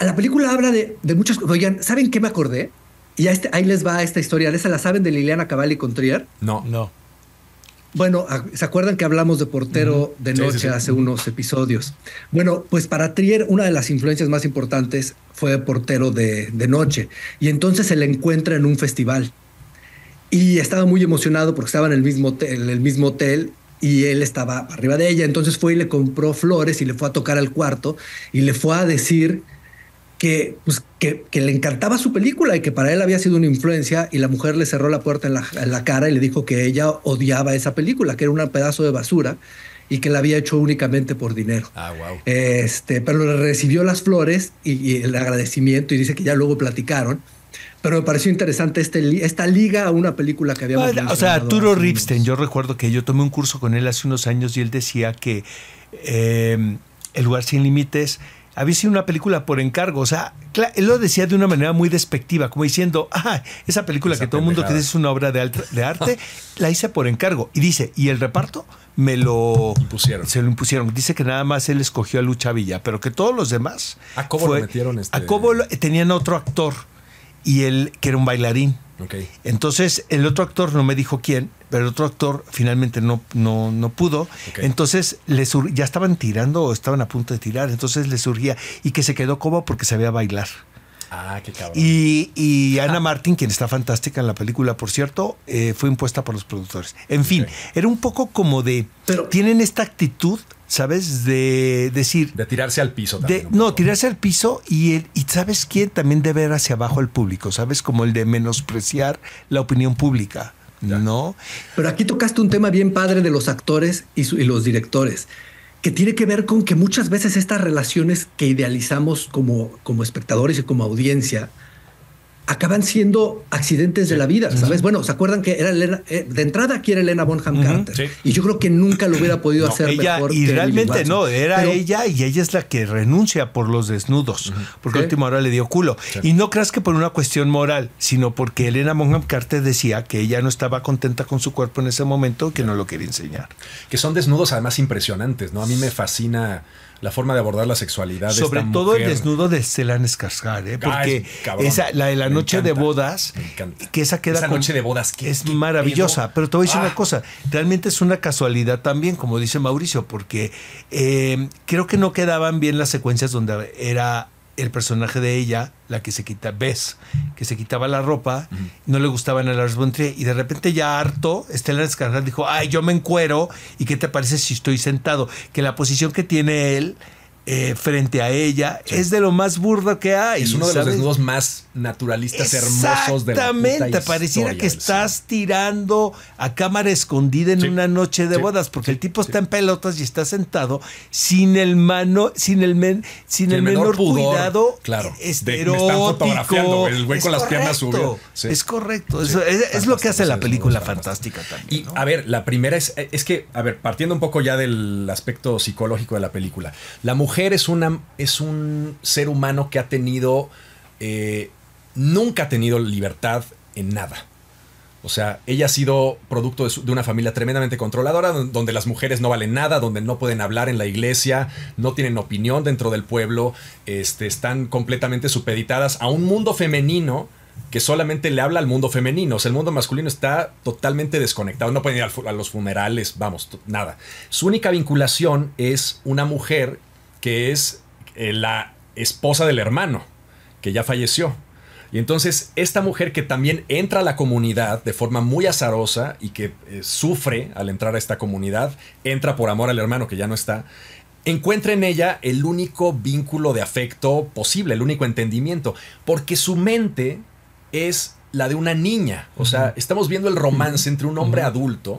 la película habla de, muchas cosas. Oigan, ¿saben qué me acordé? Y este, ahí les va esta historia. ¿Esa la saben de Liliana Cavalli con Trier? No. No. Bueno, ¿se acuerdan que hablamos de portero de noche hace unos episodios? Bueno, pues para Trier una de las influencias más importantes fue portero de, noche. Y entonces se le encuentra en un festival. Y estaba muy emocionado porque estaba en el mismo, en el mismo hotel y él estaba arriba de ella. Entonces fue y le compró flores y le fue a tocar al cuarto y le fue a decir que, pues, que, le encantaba su película y que para él había sido una influencia y la mujer le cerró la puerta en la, cara y le dijo que ella odiaba esa película, que era un pedazo de basura y que la había hecho únicamente por dinero. Ah, wow. Este, pero le recibió las flores y, el agradecimiento y dice que ya luego platicaron. Pero me pareció interesante este, esta liga a una película que habíamos O sea, Arturo Ripstein, yo recuerdo que yo tomé un curso con él hace unos años y él decía que eh, El lugar sin límites había sido una película por encargo. O sea, él lo decía de una manera muy despectiva, como diciendo, ah, esa película que todo el mundo cree es una obra de, arte, <laughs> la hice por encargo. Y dice, y el reparto me lo impusieron. Se lo impusieron. Dice que nada más él escogió a Lucha Villa, pero que todos los demás. ¿A cómo lo metieron? Este... A Cobo tenían otro actor y él, que era un bailarín. Entonces, el otro actor no me dijo quién, pero el otro actor finalmente no, no, no pudo. Entonces, le ya estaban tirando o estaban a punto de tirar. Entonces le surgía y que se quedó como porque sabía bailar. Ah, qué cabrón. Y, y Ana Martin, quien está fantástica en la película, por cierto, eh, fue impuesta por los productores. En fin, era un poco como de. Pero, tienen esta actitud ¿sabes? De decir... De tirarse al piso también. no, tirarse al piso y, el, y ¿sabes quién? También de ver hacia abajo al público, ¿sabes? Como el de menospreciar la opinión pública, ¿no? Pero aquí tocaste un tema bien padre de los actores y, y los directores que tiene que ver con que muchas veces estas relaciones que idealizamos como, como espectadores y como audiencia, acaban siendo accidentes de la vida, ¿sabes? Bueno, ¿se acuerdan que era Elena, eh, de entrada aquí era Elena Bonham Carter? Y yo creo que nunca lo hubiera podido hacer ella, mejor. Y realmente no, era ella y ella es la que renuncia por los desnudos, porque a última hora le dio culo. Y no creas que por una cuestión moral, sino porque Elena Bonham Carter decía que ella no estaba contenta con su cuerpo en ese momento, que no lo quería enseñar. Que son desnudos además impresionantes, ¿no? A mí me fascina la forma de abordar la sexualidad. Sobre todo el desnudo de Stellan Skarsgård, ¿eh? porque esa, la de la noche de bodas, que esa queda esa noche de bodas que es maravillosa. Pero te voy a decir una ah. cosa, realmente es una casualidad también, como dice Mauricio, porque eh, creo que no quedaban bien las secuencias donde era el personaje de ella, la que se quita, ves, que se quitaba la ropa, no le gustaban a Lars von y de repente ya harto, Stellan Skarsgård dijo, ay, yo me encuero, ¿y qué te parece si estoy sentado? Que la posición que tiene él eh, frente a ella es de lo más burdo que hay. Es uno de los desnudos más naturalistas hermosos de la Exactamente, pareciera que estás tirando a cámara escondida en una noche de bodas, porque el tipo está en pelotas y está sentado sin el mano, sin el men, sin el, menor, cuidado. Claro. fotografiando, el güey con las piernas. Es correcto. es, lo que hace la película fantástica también. Y a ver, la primera es, es que, a ver, partiendo un poco ya del aspecto psicológico de la película, la mujer mujer es, una, es un ser humano que ha tenido, eh, nunca ha tenido libertad en nada. O sea, ella ha sido producto de, una familia tremendamente controladora, donde las mujeres no valen nada, donde no pueden hablar en la iglesia, no tienen opinión dentro del pueblo, este, están completamente supeditadas a un mundo femenino que solamente le habla al mundo femenino. O sea, el mundo masculino está totalmente desconectado. No pueden ir a los funerales, vamos, nada. Su única vinculación es una mujer que es eh, la esposa del hermano, que ya falleció. Y entonces esta mujer que también entra a la comunidad de forma muy azarosa y que eh, sufre al entrar a esta comunidad, entra por amor al hermano que ya no está, encuentra en ella el único vínculo de afecto posible, el único entendimiento, porque su mente es la de una niña. O sea, estamos viendo el romance entre un hombre adulto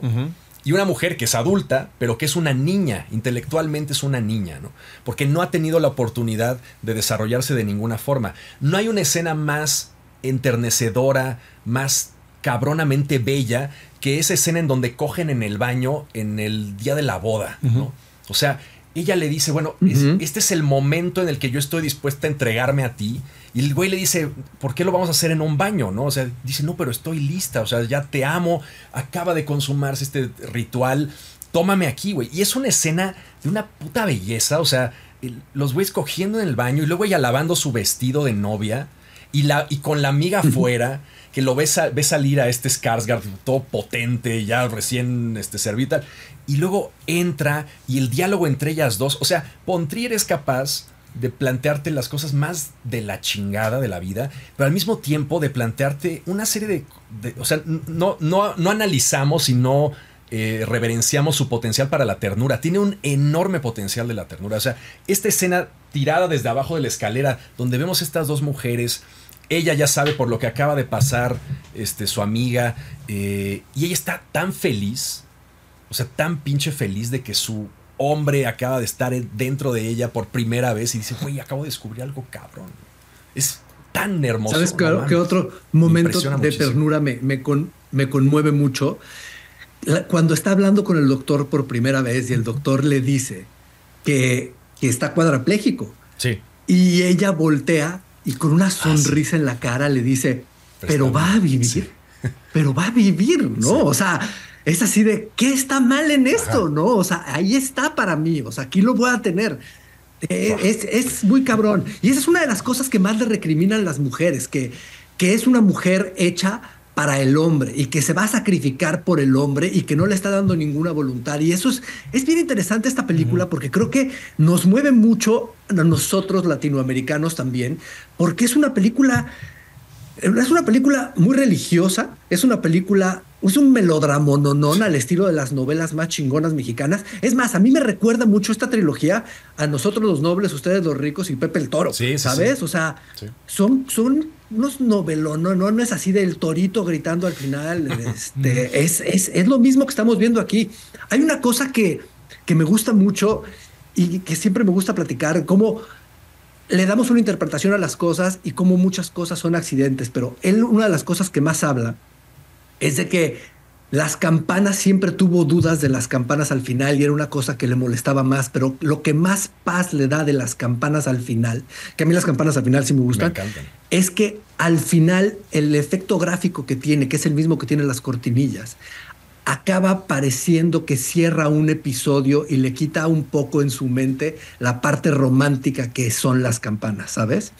y una mujer que es adulta, pero que es una niña, intelectualmente es una niña, ¿no? Porque no ha tenido la oportunidad de desarrollarse de ninguna forma. No hay una escena más enternecedora, más cabronamente bella que esa escena en donde cogen en el baño en el día de la boda, ¿no? O sea, ella le dice, bueno, este es el momento en el que yo estoy dispuesta a entregarme a ti. Y el güey le dice, ¿por qué lo vamos a hacer en un baño? ¿No? O sea, dice, no, pero estoy lista, o sea, ya te amo, acaba de consumarse este ritual, tómame aquí, güey. Y es una escena de una puta belleza, o sea, los güeyes cogiendo en el baño y luego ella lavando su vestido de novia y, la, y con la amiga afuera que lo ve, salir a este Skarsgård todo potente, ya recién este, servita, y luego entra y el diálogo entre ellas dos, o sea, Pontrier es capaz de plantearte las cosas más de la chingada de la vida, pero al mismo tiempo de plantearte una serie de... o sea, no, no, no analizamos y no eh, reverenciamos su potencial para la ternura. Tiene un enorme potencial de la ternura. O sea, esta escena tirada desde abajo de la escalera, donde vemos estas dos mujeres ella ya sabe por lo que acaba de pasar este, su amiga eh, y ella está tan feliz, o sea, tan pinche feliz de que su hombre acaba de estar dentro de ella por primera vez y dice, güey, acabo de descubrir algo cabrón. Es tan hermoso. ¿Sabes qué, otro momento de ternura me, me, me conmueve mucho? cuando está hablando con el doctor por primera vez y el doctor le dice que, que está cuadraplégico. Sí. Y ella voltea y con una ah, sonrisa en la cara le dice, pero va a vivir, pero va a vivir, ¿no? O sea, es así de, ¿qué está mal en esto? ¿No? O sea, ahí está para mí, o sea, aquí lo voy a tener. Eh, es, es, muy cabrón. Y esa es una de las cosas que más le recriminan las mujeres, que, que es una mujer hecha para el hombre y que se va a sacrificar por el hombre y que no le está dando ninguna voluntad. Y eso es, es bien interesante esta película porque creo que nos mueve mucho a nosotros latinoamericanos también, porque es una película, es una película muy religiosa, es una película es un melodrama nonón al estilo de las novelas más chingonas mexicanas. Es más, a mí me recuerda mucho esta trilogía a nosotros los nobles, ustedes los ricos y Pepe el Toro. Sí, ¿Sabes? O sea, son, son unos novelos, no, no, no es así del torito gritando al final. <laughs> Este, es, es, es, lo mismo que estamos viendo aquí. Hay una cosa que, que me gusta mucho y que siempre me gusta platicar, cómo le damos una interpretación a las cosas y cómo muchas cosas son accidentes, pero él una de las cosas que más habla es de que las campanas siempre tuvo dudas de las campanas al final y era una cosa que le molestaba más, pero lo que más paz le da de las campanas al final, que a mí las campanas al final sí me gustan, es que al final el efecto gráfico que tiene, que es el mismo que tienen las cortinillas, acaba pareciendo que cierra un episodio y le quita un poco en su mente la parte romántica que son las campanas, ¿sabes?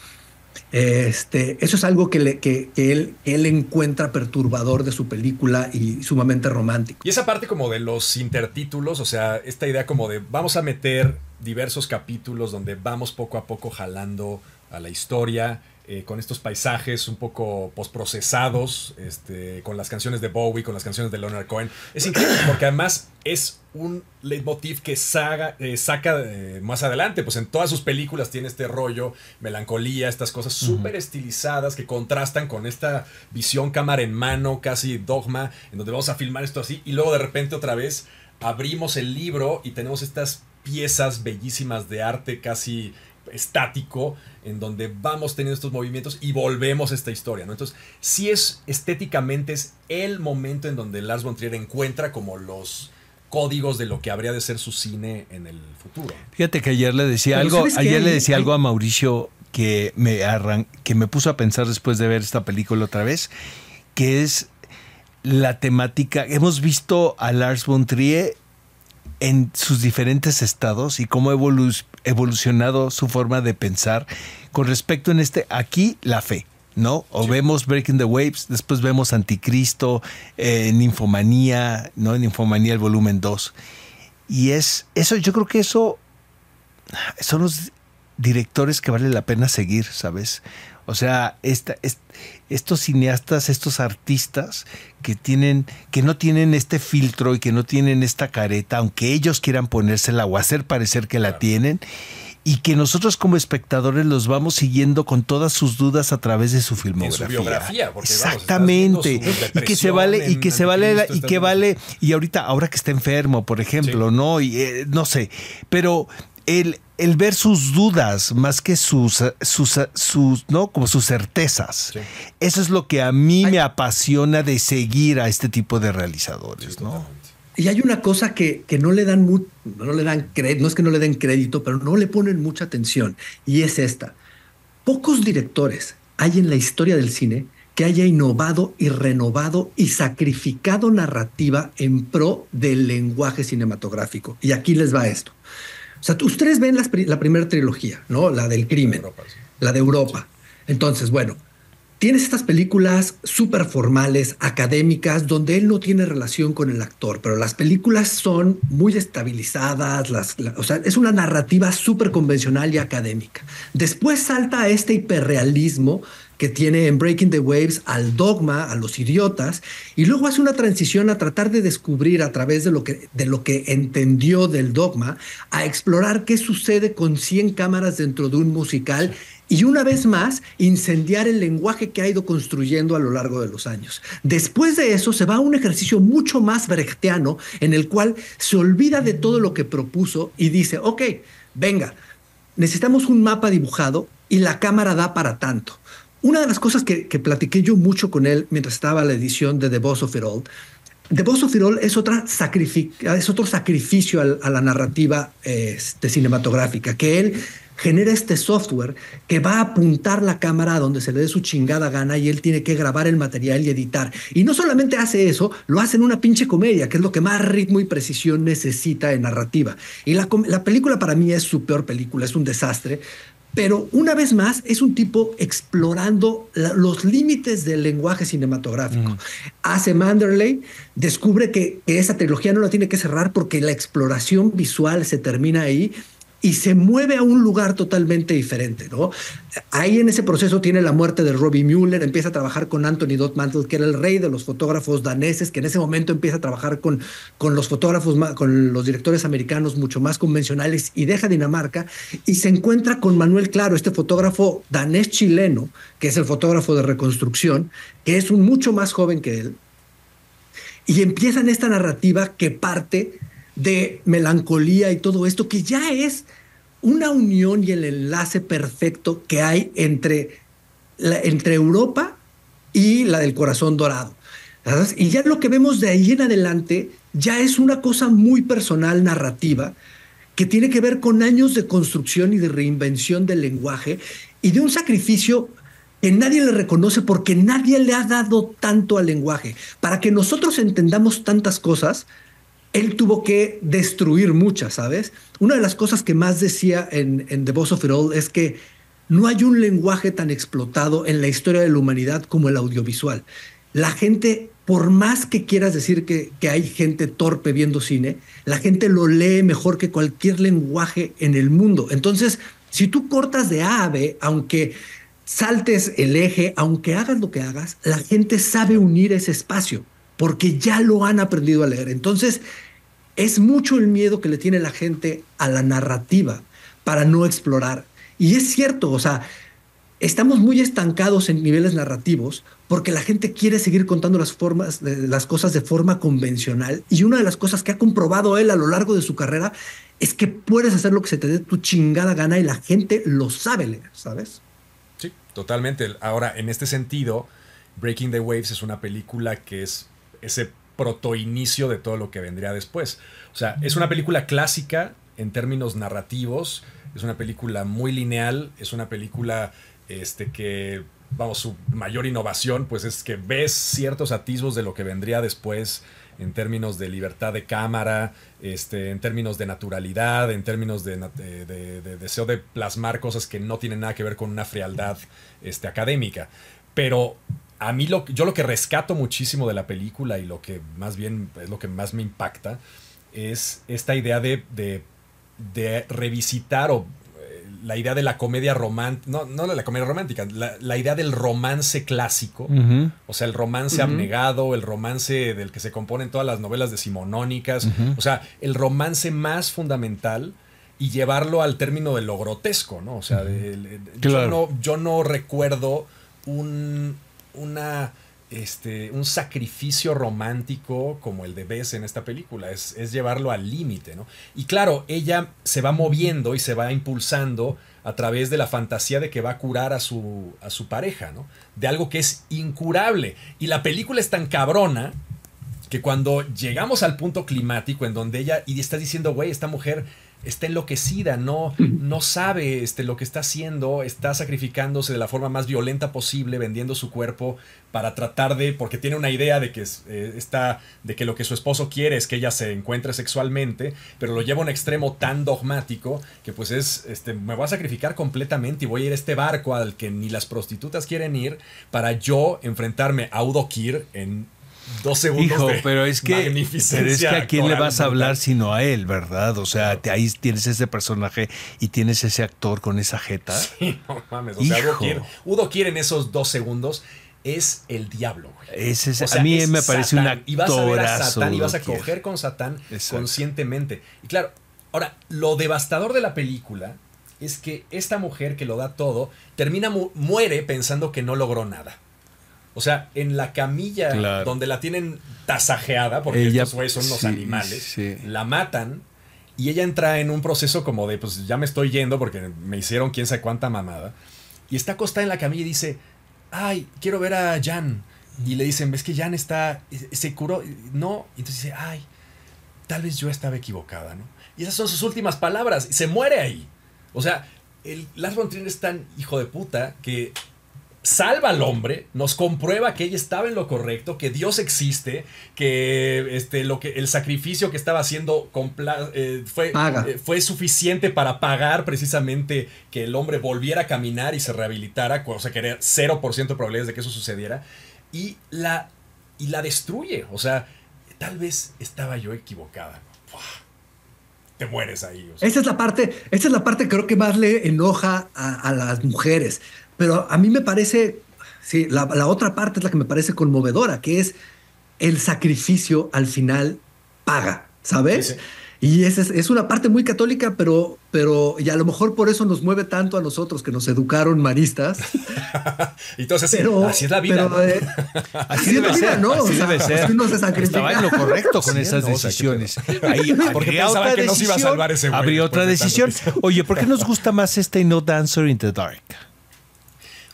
Este, eso es algo que, le, que, él, él, encuentra perturbador de su película y sumamente romántico. Y esa parte como de los intertítulos, o sea, esta idea como de vamos a meter diversos capítulos donde vamos poco a poco jalando a la historia eh, con estos paisajes un poco postprocesados, este, con las canciones de Bowie, con las canciones de Leonard Cohen. Es increíble porque además es un leitmotiv que saga, eh, saca eh, más adelante, pues en todas sus películas tiene este rollo, melancolía, estas cosas súper estilizadas que contrastan con esta visión cámara en mano, casi dogma, en donde vamos a filmar esto así y luego de repente otra vez abrimos el libro y tenemos estas piezas bellísimas de arte casi estático en donde vamos teniendo estos movimientos y volvemos a esta historia, ¿no? Entonces, sí es estéticamente es el momento en donde Lars von Trier encuentra como los códigos de lo que habría de ser su cine en el futuro. Fíjate que ayer le decía algo, ayer le decía algo a Mauricio que me que me puso a pensar después de ver esta película otra vez, que es la temática. Hemos visto a Lars von Trier en sus diferentes estados y cómo ha evolucionado su forma de pensar con respecto en este, aquí la fe. ¿no? O vemos Breaking the Waves, después vemos Anticristo, eh, Ninfomanía, ¿no? Ninfomanía el volumen 2. Y es eso, yo creo que eso son los directores que vale la pena seguir, ¿sabes? O sea, esta, estos cineastas, estos artistas que tienen, que no tienen este filtro y que no tienen esta careta, aunque ellos quieran ponérsela o hacer parecer que la tienen, y que nosotros como espectadores los vamos siguiendo con todas sus dudas a través de su filmografía. En su biografía, porque, vamos, Exactamente. su y que se vale y que se vale la- y que vale y ahorita ahora que está enfermo, por ejemplo, Sí. ¿no? Y eh, no sé, pero el el ver sus dudas más que sus sus sus no como sus certezas. Sí. Eso es lo que a mí me apasiona de seguir a este tipo de realizadores, ¿no? Totalmente. Y hay una cosa que, que no le dan mu- no le dan crédito, no es que no le den crédito, pero no le ponen mucha atención. Y es esta. Pocos directores hay en la historia del cine que haya innovado y renovado y sacrificado narrativa en pro del lenguaje cinematográfico. Y aquí les va esto. O sea, ustedes ven las la primera trilogía, ¿no? La del crimen Europa, sí. la de Europa. Entonces, bueno, tienes estas películas súper formales, académicas, donde él no tiene relación con el actor, pero las películas son muy estabilizadas, las, la- o sea, es una narrativa súper convencional y académica. Después salta a este hiperrealismo que tiene en Breaking the Waves al dogma, a los idiotas, y luego hace una transición a tratar de descubrir a través de lo que, de lo que entendió del dogma, a explorar qué sucede con 100 cámaras dentro de un musical y una vez más incendiar el lenguaje que ha ido construyendo a lo largo de los años. Después de eso se va a un ejercicio mucho más brechtiano en el cual se olvida de todo lo que propuso y dice, ok, venga, necesitamos un mapa dibujado y la cámara da para tanto. Una de las cosas que, que platiqué yo mucho con él mientras estaba la edición de The Boss of It All, The Boss of It All es, otra es otro sacrificio al- a, la narrativa este, cinematográfica, que él genera este software que va a apuntar la cámara a donde se le dé su chingada gana y él tiene que grabar el material y editar. Y no solamente hace eso, lo hace en una pinche comedia, que es lo que más ritmo y precisión necesita en narrativa. Y la, la película para mí es su peor película, es un desastre. Pero una vez más, es un tipo explorando la- los límites del lenguaje cinematográfico. Hace Manderley, descubre que, que esa trilogía no la tiene que cerrar porque la exploración visual se termina ahí y se mueve a un lugar totalmente diferente, ¿no? Ahí en ese proceso tiene la muerte de Robbie Mueller, empieza a trabajar con Anthony Dot Mantle, que era el rey de los fotógrafos daneses, que en ese momento empieza a trabajar con, con los fotógrafos, con los directores americanos mucho más convencionales y deja Dinamarca y se encuentra con Manuel Claro, este fotógrafo danés chileno, que es el fotógrafo de reconstrucción, que es mucho más joven que él, y empiezan esta narrativa que parte de melancolía y todo esto, que ya es una unión y el enlace perfecto que hay entre, entre Europa y la del corazón dorado. Y ya lo que vemos de ahí en adelante ya es una cosa muy personal, narrativa, que tiene que ver con años de construcción y de reinvención del lenguaje y de un sacrificio que nadie le reconoce porque nadie le ha dado tanto al lenguaje. Para que nosotros entendamos tantas cosas, él tuvo que destruir muchas, ¿sabes? Una de las cosas que más decía en, The Boss of It All es que no hay un lenguaje tan explotado en la historia de la humanidad como el audiovisual. La gente, por más que quieras decir que, que hay gente torpe viendo cine, la gente lo lee mejor que cualquier lenguaje en el mundo. Entonces, si tú cortas de A a B, aunque saltes el eje, aunque hagas lo que hagas, la gente sabe unir ese espacio porque ya lo han aprendido a leer. Entonces, es mucho el miedo que le tiene la gente a la narrativa para no explorar. Y es cierto, o sea, estamos muy estancados en niveles narrativos porque la gente quiere seguir contando las formas, las cosas de forma convencional. Y una de las cosas que ha comprobado él a lo largo de su carrera es que puedes hacer lo que se te dé tu chingada gana y la gente lo sabe leer, ¿sabes? Sí, totalmente. Ahora, en este sentido, Breaking the Waves es una película que es ese protoinicio de todo lo que vendría después. O sea, es una película clásica en términos narrativos, es una película muy lineal, es una película este, que, vamos, su mayor innovación, pues es que ves ciertos atisbos de lo que vendría después en términos de libertad de cámara, este, en términos de naturalidad, en términos de, de deseo de plasmar cosas que no tienen nada que ver con una frialdad este, académica. Pero a mí lo, yo lo que rescato muchísimo de la película y lo que más bien es lo que más me impacta es esta idea de, de, de revisitar o eh, la idea de la comedia romántica, no, no la comedia romántica, la, la idea del romance clásico. O sea, el romance abnegado, el romance del que se componen todas las novelas decimonónicas. O sea, el romance más fundamental y llevarlo al término de lo grotesco, ¿no? O sea, yo, no, yo no recuerdo un, una este, un sacrificio romántico como el de Bess en esta película, es, llevarlo al límite, ¿no? Y claro, ella se va moviendo y se va impulsando a través de la fantasía de que va a curar a su, a su pareja, ¿no? De algo que es incurable. Y la película es tan cabrona que cuando llegamos al punto climático en donde ella, y está diciendo, güey, esta mujer está enloquecida, no, no sabe este, lo que está haciendo, está sacrificándose de la forma más violenta posible, vendiendo su cuerpo para tratar de, porque tiene una idea de que, eh, está, de que lo que su esposo quiere es que ella se encuentre sexualmente, pero lo lleva a un extremo tan dogmático que pues es, este, me voy a sacrificar completamente y voy a ir a este barco al que ni las prostitutas quieren ir para yo enfrentarme a Udo Kir en dos segundos. Hijo, pero es que, pero es que a quién le vas a hablar sino a él, ¿verdad? O sea, ahí tienes ese personaje y tienes ese actor con esa jeta. <laughs> Sí, no mames. O sea, Udo quiere, en esos dos segundos es el diablo, güey. a mí me parece un actorazo. Y vas a ver a Satán y vas a coger con Satán conscientemente. Y claro, ahora, lo devastador de la película es que esta mujer que lo da todo termina muere pensando que no logró nada. O sea, en la camilla donde la tienen tasajeada, porque estos güeyes son unos animales, la matan y ella entra en un proceso como de, pues ya me estoy yendo porque me hicieron quién sabe cuánta mamada. Y está acostada en la camilla y dice, ay, quiero ver a Jan. Y le dicen, ¿ves que Jan está, se curó? No. Y entonces dice, ay, tal vez yo estaba equivocada, ¿no? Y esas son sus últimas palabras. Y se muere ahí. O sea, el Lars von Trier es tan hijo de puta que salva al hombre, nos comprueba que ella estaba en lo correcto, que Dios existe, que, este, lo que el sacrificio que estaba haciendo eh, fue, eh, fue suficiente para pagar precisamente que el hombre volviera a caminar y se rehabilitara, o sea, que era 0% de probabilidades de que eso sucediera, y la, y la destruye. O sea, tal vez estaba yo equivocada. Te mueres ahí. Esa es la parte, esa es la parte creo que más le enoja a las mujeres pero a mí me parece, sí, la, otra parte es la que me parece conmovedora, que es el sacrificio al final paga, ¿sabes? Y esa es, una parte muy católica, pero, pero, y a lo mejor por eso nos mueve tanto a nosotros que nos educaron maristas. <laughs> Entonces, pero, así es la vida. Eh, <laughs> así, debe ser, ¿no? Así debe ser. Uno se Estaba en lo correcto con esas decisiones. <laughs> Ahí porque pensaba que nos iba a salvar ese Habría otra decisión. Oye, ¿por qué nos gusta más este No Dancer in the Dark?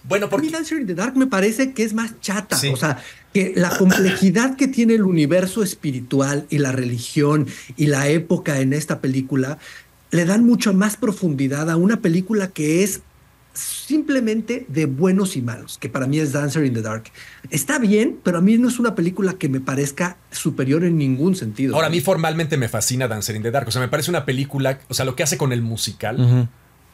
Bueno, porque... A mí Dancer in the Dark me parece que es más chata. O sea, que la complejidad que tiene el universo espiritual y la religión y la época en esta película le dan mucha más profundidad a una película que es simplemente de buenos y malos, que para mí es Dancer in the Dark. Está bien, pero a mí no es una película que me parezca superior en ningún sentido. Ahora, a mí formalmente me fascina Dancer in the Dark. O sea, me parece una película, o sea, lo que hace con el musical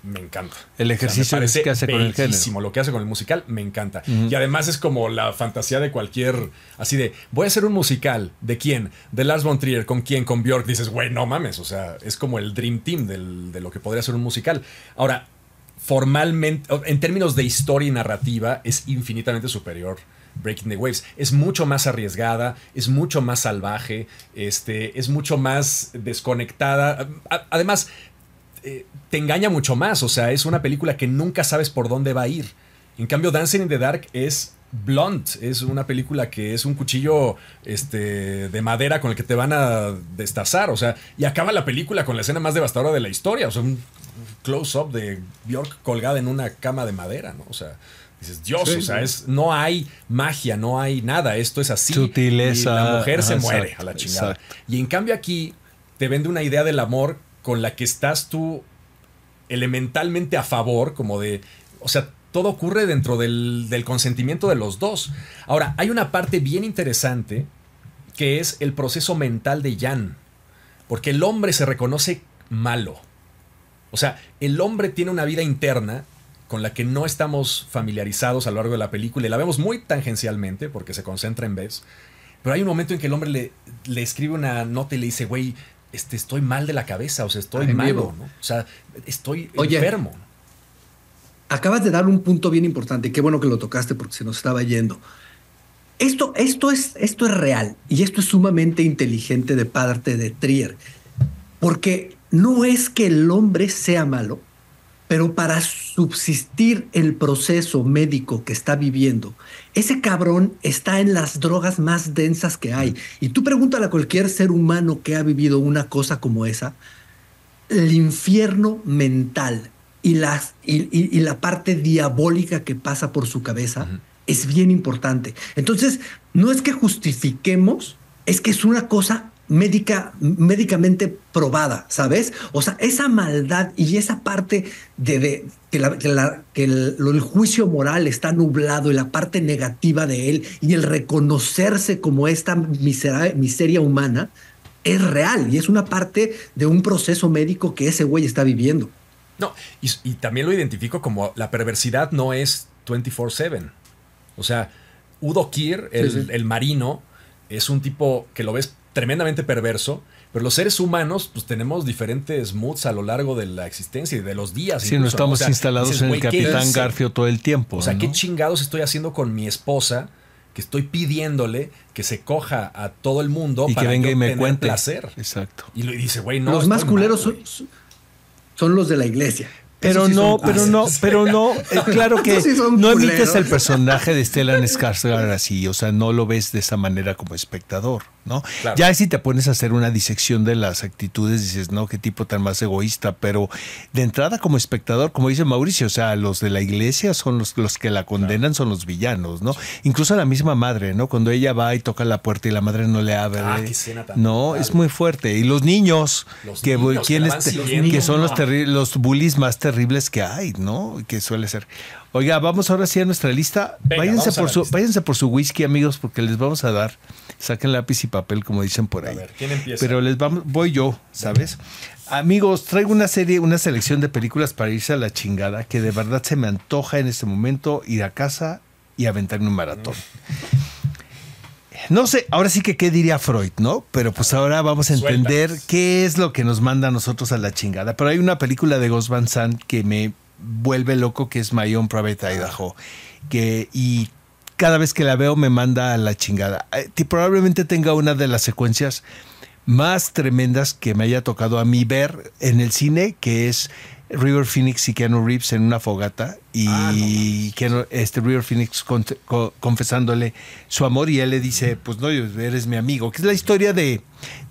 me encanta. El ejercicio que hace con el género. Lo que hace con el musical me encanta. Y además es como la fantasía de cualquier. Así de, voy a hacer un musical. ¿De quién? De Lars von Trier. ¿Con quién? Con Björk. Dices, güey, no mames. O sea, es como el Dream Team de lo que podría ser un musical. Ahora, formalmente, en términos de historia y narrativa, es infinitamente superior. Breaking the Waves. Es mucho más arriesgada, es mucho más salvaje, este, es mucho más desconectada. Además, eh, te engaña mucho más. O sea, es una película que nunca sabes por dónde va a ir. En cambio, Dancing in the Dark es blunt. Es una película que es un cuchillo este, de madera con el que te van a destazar. O sea, y acaba la película con la escena más devastadora de la historia. O sea, un close-up de Bjork colgada en una cama de madera, ¿no? O sea, dices, Dios, o sea, es, no hay magia, no hay nada. Esto es así. Sutileza. Y la mujer se muere a la chingada. Y en cambio aquí te vende una idea del amor con la que estás tú elementalmente a favor, como de, o sea, todo ocurre dentro del, consentimiento de los dos. Ahora, hay una parte bien interesante que es el proceso mental de Jan, porque el hombre se reconoce malo. O sea, el hombre tiene una vida interna con la que no estamos familiarizados a lo largo de la película y la vemos muy tangencialmente porque se concentra en Bess. Pero hay un momento en que el hombre le, le escribe una nota y le dice, güey, este, estoy mal de la cabeza, o sea, estoy malo, ¿no? O sea, estoy enfermo. Acabas de dar un punto bien importante, qué bueno que lo tocaste porque se nos estaba yendo. Esto, esto, es, esto es real y esto es sumamente inteligente de parte de Trier, porque no es que el hombre sea malo, pero para subsistir el proceso médico que está viviendo, ese cabrón está en las drogas más densas que hay. Y tú pregúntale a cualquier ser humano que ha vivido una cosa como esa, el infierno mental y, las, y, la parte diabólica que pasa por su cabeza es bien importante. Entonces, no es que justifiquemos, es que es una cosa médica, médicamente probada, ¿sabes? O sea, esa maldad y esa parte de, que, que, el, juicio moral está nublado y la parte negativa de él y el reconocerse como esta miseria humana es real y es una parte de un proceso médico que ese güey está viviendo. No, y, también lo identifico como la perversidad no es 24/7. O sea, Udo Kier, el, el marino, es un tipo que lo ves tremendamente perverso, pero los seres humanos, pues tenemos diferentes moods a lo largo de la existencia y de los días. Sí, no estamos instalados en el Capitán Garfio todo el tiempo. O sea, ¿qué chingados estoy haciendo con mi esposa? Que estoy pidiéndole que se coja a todo el mundo y para que venga y me cuente. placer. Exacto. Y lo dice, güey, no. Los más culeros son, son los de la iglesia. Pero no, pero no, pero no, eh, <laughs> claro que no emites el personaje de Stellan Skarsgård así, o sea, no lo ves de esa manera como espectador. ¿no? Ya si te pones a hacer una disección de las actitudes, dices, no, qué tipo tan más egoísta, pero de entrada como espectador, como dice Mauricio, o sea, los de la iglesia son los, los que la condenan, son los villanos, ¿no? Incluso la misma madre, ¿no? Cuando ella va y toca la puerta y la madre no le abre. Ah, no, es muy fuerte. Y los niños, que, que, son los, los bullies más terribles que hay, ¿no? Que suele ser. Oiga, vamos ahora sí a nuestra lista. váyanse, por su, váyanse por su whisky, amigos, porque les vamos a dar. Saquen lápiz y papel, como dicen por ahí. A ver, ¿quién empieza? Pero les vamos, voy yo, ¿sabes? Amigos, traigo una serie, una selección de películas para irse a la chingada que de verdad se me antoja en este momento ir a casa y aventarme un maratón. No sé, ahora sí que qué diría Freud, ¿no? Pero pues ahora vamos a entender qué es lo que nos manda a nosotros a la chingada. Pero hay una película de Ghost Van Sant que me vuelve loco, que es My Own Private Idaho. Que, y cada vez que la veo me manda a la chingada. Eh, y probablemente tenga una de las secuencias más tremendas que me haya tocado a mí ver en el cine, que es River Phoenix y Keanu Reeves en una fogata y ah, este River Phoenix confesándole su amor y él le dice, pues no, eres mi amigo, que es la historia de,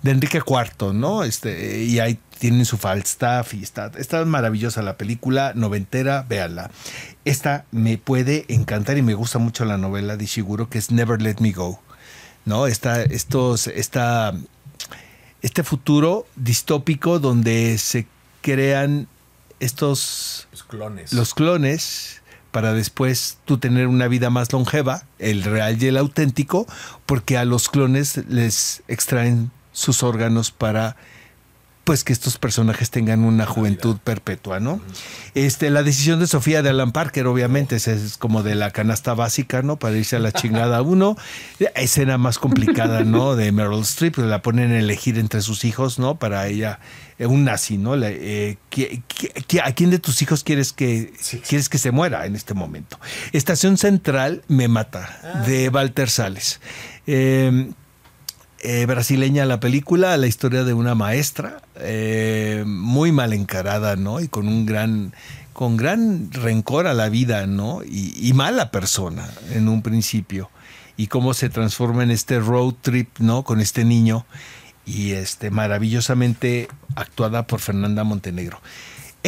de Enrique IV, ¿no? Este, y ahí tienen su Falstaff y está, está maravillosa la película, noventera, véanla. Esta me puede encantar y me gusta mucho la novela de Shiguro, que es Never Let Me Go. ¿No? Está, estos, está, este futuro distópico donde se crean estos los clones. Los clones para después tú tener una vida más longeva, el real y el auténtico, porque a los clones les extraen sus órganos para pues que estos personajes tengan una juventud perpetua, ¿no? Este, la decisión de Sofía de Alan Parker, obviamente, es, como de la canasta básica, ¿no? Para irse a la chingada uno. Escena más complicada, ¿no? De Meryl Streep, la ponen a elegir entre sus hijos, ¿no? Para ella, un nazi, ¿no? Eh, a quién de tus hijos quieres que, quieres que se muera en este momento? Estación Central me mata, ah. de Walter Sales. Eh, eh, brasileña la película, la historia de una maestra eh, muy mal encarada, ¿no? Y con un gran, con gran rencor a la vida, ¿no? Y, mala persona en un principio. Y cómo se transforma en este road trip, ¿no? Con este niño y este maravillosamente actuada por Fernanda Montenegro.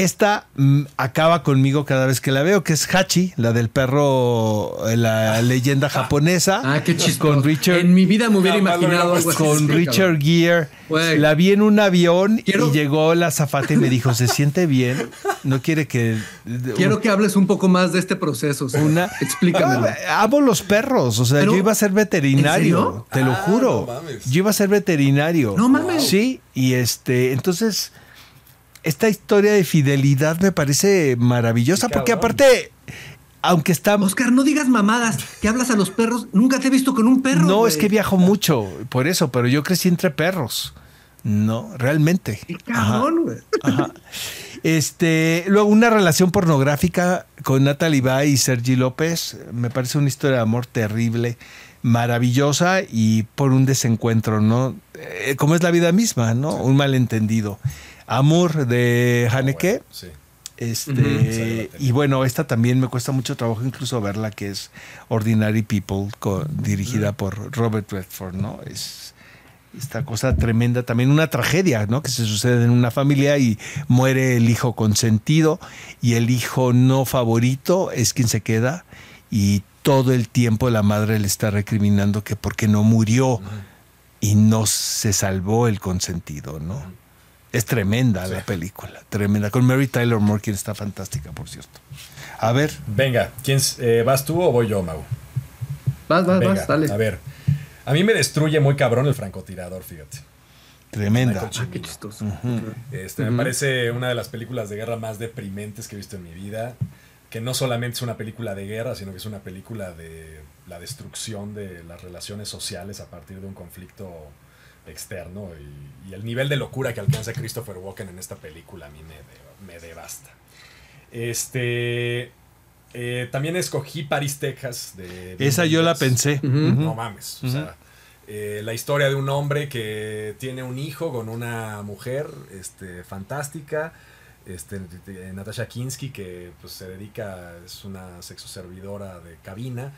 Esta mm, acaba conmigo cada vez que la veo, que es Hachi, la del perro, eh, la leyenda ah. japonesa. Ah, qué chistoso. Con Richard. En mi vida me hubiera imaginado algo Con Richard Gere. La vi en un avión y llegó la zafata y me dijo, ¿se siente bien? No quiere que... Quiero que hables un poco más de este proceso. Una... Explícame. Ah, amo los perros. O sea, yo iba a ser veterinario. Te lo ah, juro. yo iba a ser veterinario. No mames. Sí, y este, entonces esta historia de fidelidad me parece maravillosa porque aparte aunque está. Oscar, no digas mamadas, que hablas a los perros. Nunca te he visto con un perro. No, es que viajo mucho, por eso, pero yo crecí entre perros. No, realmente. Qué cabrón, güey. Este, luego una relación pornográfica con Natalie Bay y Sergi López. Me parece una historia de amor terrible, maravillosa y por un desencuentro, ¿no? Eh, como es la vida misma, ¿no? Un malentendido. Amour de Haneke. sí. Este, y bueno, esta también me cuesta mucho trabajo incluso verla, que es Ordinary People, co- dirigida por Robert Redford, ¿no? Es esta cosa tremenda, también una tragedia, ¿no? Que se sucede en una familia y muere el hijo consentido y el hijo no favorito es quien se queda y todo el tiempo la madre le está recriminando que porque no murió y no se salvó el consentido, ¿no? Es tremenda la película, tremenda. Con Mary Tyler Moore, quien está fantástica, por cierto. A ver, Venga, ¿quién, eh, ¿vas tú o voy yo, Mau? Vas, vas, Venga, vas, dale. a ver. A mí me destruye muy cabrón el francotirador, fíjate. tremenda. Ah, qué chistoso. Este, Me parece una de las películas de guerra más deprimentes que he visto en mi vida. Que no solamente es una película de guerra, sino que es una película de la destrucción de las relaciones sociales a partir de un conflicto externo. Y, y el nivel de locura que alcanza Christopher Walken en esta película a mí me, de- me devasta. Este. eh, también escogí Paris, Texas. De Esa yo la pensé. No mames. O sea, eh, la historia de un hombre que tiene un hijo con una mujer este, fantástica. Este, Natasha Kinsky, que pues, se dedica, es una sexoservidora de cabina.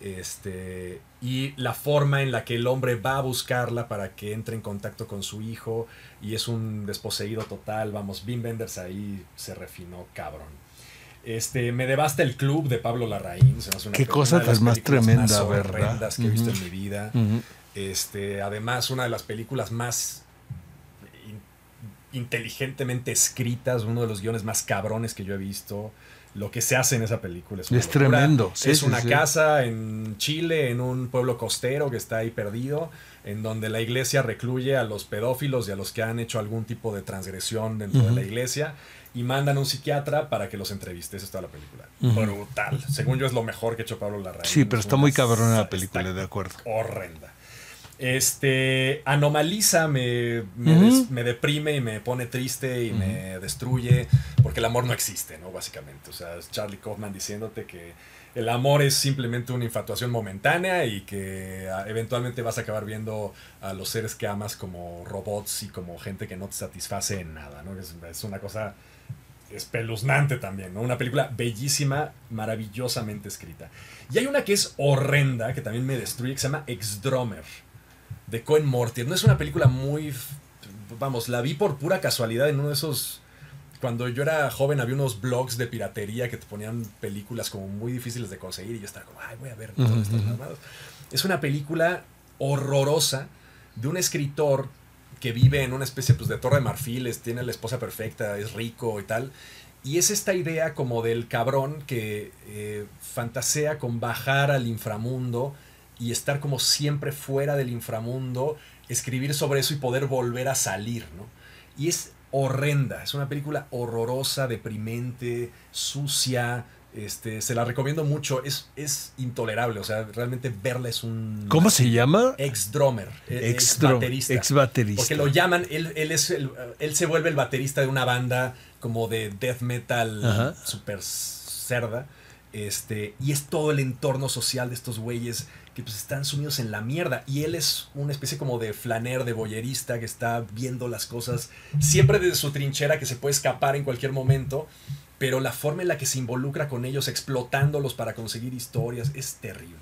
Este, y la forma en la que el hombre va a buscarla para que entre en contacto con su hijo y es un desposeído total. Vamos, Wim Wenders ahí se refinó cabrón. Este, me devasta el club de Pablo Larraín. se me hace una Qué cosa tan más tremenda, más que he visto en mi vida. Este, además, una de las películas más in- inteligentemente escritas, uno de los guiones más cabrones que yo he visto. Lo que se hace en esa película es, tremendo, sí, es sí, una sí. casa en Chile, en un pueblo costero que está ahí perdido, en donde la iglesia recluye a los pedófilos y a los que han hecho algún tipo de transgresión dentro de la iglesia y mandan a un psiquiatra para que los entreviste. Esa es toda la película. Brutal. Según yo es lo mejor que ha hecho Pablo Larraín. Sí, pero Es está muy cabrona la película, de acuerdo. horrenda. Este, Anomaliza me, me, des- me deprime y me pone triste y me destruye porque el amor no existe, ¿no? Básicamente. O sea, es Charlie Kaufman diciéndote que el amor es simplemente una infatuación momentánea y que ah, eventualmente vas a acabar viendo a los seres que amas como robots y como gente que no te satisface en nada, ¿no? Es, es una cosa espeluznante también, ¿no? Una película bellísima, maravillosamente escrita. Y hay una que es horrenda, que también me destruye, que se llama Ex-Drummer, de Cohen Mortier. No es una película muy... Vamos, la vi por pura casualidad en uno de esos... Cuando yo era joven había unos blogs de piratería que te ponían películas como muy difíciles de conseguir y yo estaba como, ay, voy a ver todas estas Ujú. mamadas". Es una película horrorosa de un escritor que vive en una especie pues, de torre de marfiles, tiene la esposa perfecta, es rico y tal. Y es esta idea como del cabrón que eh, fantasea con bajar al inframundo y estar como siempre fuera del inframundo, escribir sobre eso y poder volver a salir, ¿no? Y es horrenda, es una película horrorosa, deprimente, sucia, este, se la recomiendo mucho, es, es intolerable, o sea, realmente verla es un... ¿Cómo se llama? Ex drummer, ex Ex-drum- baterista. ex-baterista. Porque lo llaman, él, él es el- él se vuelve el baterista de una banda como de death metal Ajá. super cerda. Este, y es todo el entorno social de estos güeyes que pues están sumidos en la mierda. Y él es una especie como de flaner, de boyerista que está viendo las cosas siempre desde su trinchera que se puede escapar en cualquier momento. Pero la forma en la que se involucra con ellos, explotándolos para conseguir historias, es terrible.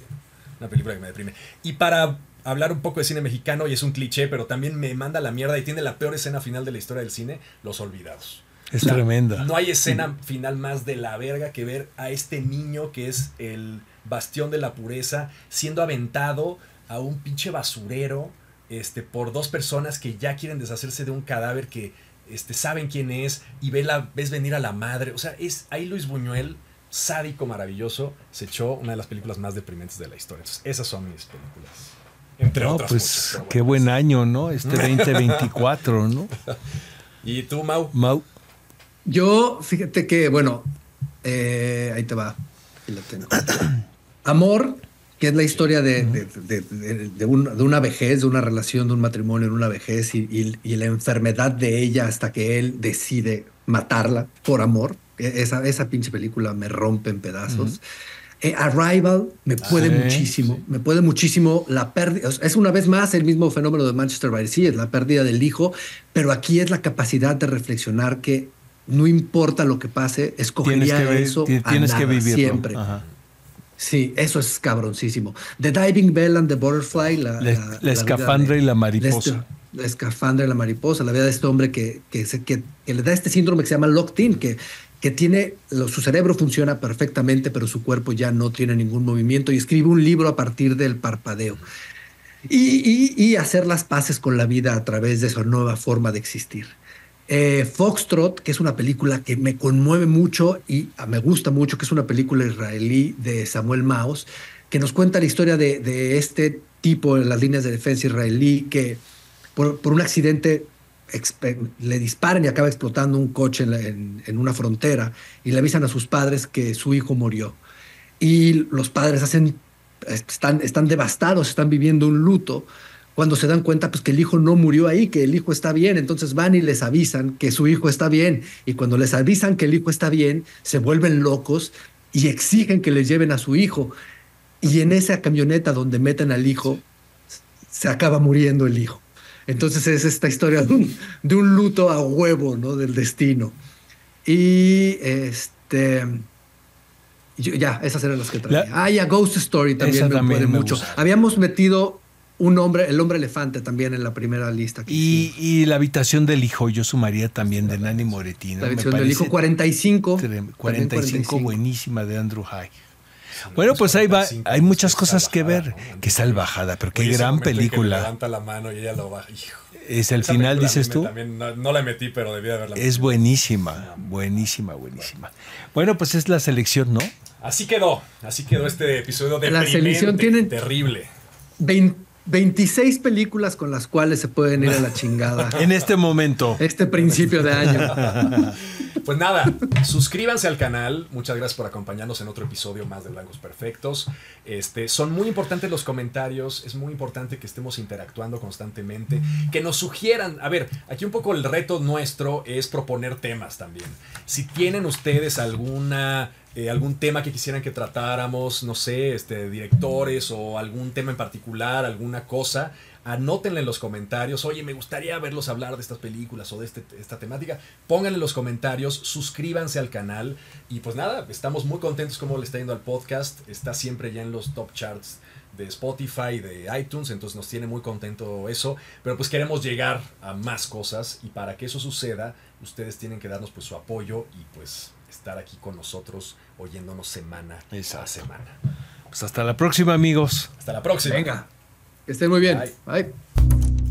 Una película que me deprime. Y para hablar un poco de cine mexicano, y es un cliché, pero también me manda la mierda y tiene la peor escena final de la historia del cine, Los Olvidados. Es tremenda. No hay escena final más de la verga que ver a este niño que es el bastión de la pureza siendo aventado a un pinche basurero este, por dos personas que ya quieren deshacerse de un cadáver que este, saben quién es y ve la, ves venir a la madre. O sea, es ahí Luis Buñuel, sádico, maravilloso, se echó una de las películas más deprimentes de la historia. Entonces, esas son mis películas. Entre No, otras. pues muchas, qué buen año, ¿no? Este <laughs> 2024, ¿no? ¿Y tú, Mau? Mau. Yo, fíjate que, bueno, eh, ahí te va. <clears throat> Amor, que es la historia de, de- de- un- de una vejez, de una relación, de un matrimonio en una vejez y, y- y la enfermedad de ella hasta que él decide matarla por amor. E- Esa, esa pinche película me rompe en pedazos. Eh, Arrival me puede sí, muchísimo, me puede muchísimo la pérdida. Es una vez más el mismo fenómeno de Manchester by the Sea, es la pérdida del hijo, pero aquí es la capacidad de reflexionar que no importa lo que pase, escogería tienes que, eso tienes a que vivirlo. siempre. Ajá. Sí, eso es cabroncísimo. The Diving Bell and the Butterfly, la, La- la- la la escafandra y la mariposa. este- la escafandra y la mariposa, la vida de este hombre que, que, se- que- que le da este síndrome que se llama locked-in, que, que tiene, lo- su cerebro funciona perfectamente, pero su cuerpo ya no tiene ningún movimiento y escribe un libro a partir del parpadeo. Y, y- y hacer las paces con la vida a través de esa nueva forma de existir. Eh, Foxtrot, que es una película que me conmueve mucho y ah, me gusta mucho, que es una película israelí de Samuel Maus, que nos cuenta la historia de, este tipo en las líneas de defensa israelí que por, un accidente le disparan y acaba explotando un coche en- en una frontera y le avisan a sus padres que su hijo murió. Y los padres hacen, están, están devastados, están viviendo un luto cuando se dan cuenta pues, que el hijo no murió ahí, que el hijo está bien. Entonces van y les avisan que su hijo está bien. Y cuando les avisan que el hijo está bien, se vuelven locos y exigen que les lleven a su hijo. Y en esa camioneta donde meten al hijo, se acaba muriendo el hijo. Entonces es esta historia de un, de un luto a huevo, ¿no? Del destino. Y este. ya, esas eran las que traía. La- ah, y a Ghost Story también me también puede me mucho. gusta. Habíamos metido un hombre, el hombre elefante también en la primera lista. que Y, y La habitación del hijo, yo sumaría también de Nani Moretti. ¿no? la versión del hijo parece 45. trem- también 45, buenísima de Andrew High. Bueno, pues ahí va, 45, hay muchas cosas que ver. Qué salvajada, pero qué gran película. levanta la mano y ella lo baja. Hijo. Es el final, dices tú. no, la metí, pero debía haberla Es buenísima, buenísima, buenísima. Bueno, pues es la selección, ¿no? Así quedó. Así quedó este episodio de La selección tiene- terrible. Vein- 26 películas con las cuales se pueden ir a la chingada. <laughs> En este momento. este principio de año. <laughs> Pues nada, suscríbanse al canal. Muchas gracias por acompañarnos en otro episodio más de Blancos Perfectos. Este, son muy importantes los comentarios. Es muy importante que estemos interactuando constantemente. Que nos sugieran. A ver, aquí un poco el reto nuestro es proponer temas también. Si tienen ustedes alguna. Eh, algún tema que quisieran que tratáramos, no sé, este, directores o algún tema en particular, alguna cosa, anótenle en los comentarios, oye, me gustaría verlos hablar de estas películas o de este- esta temática, pónganle en los comentarios, suscríbanse al canal y pues nada, estamos muy contentos como le está yendo al podcast, está siempre ya en los top charts de Spotify, de iTunes, entonces nos tiene muy contento eso, pero pues queremos llegar a más cosas y para que eso suceda, ustedes tienen que darnos pues su apoyo y pues estar aquí con nosotros oyéndonos semana Exacto. a semana. Pues hasta la próxima, amigos. Hasta la próxima. Venga, que estén muy bien. Bye. Bye.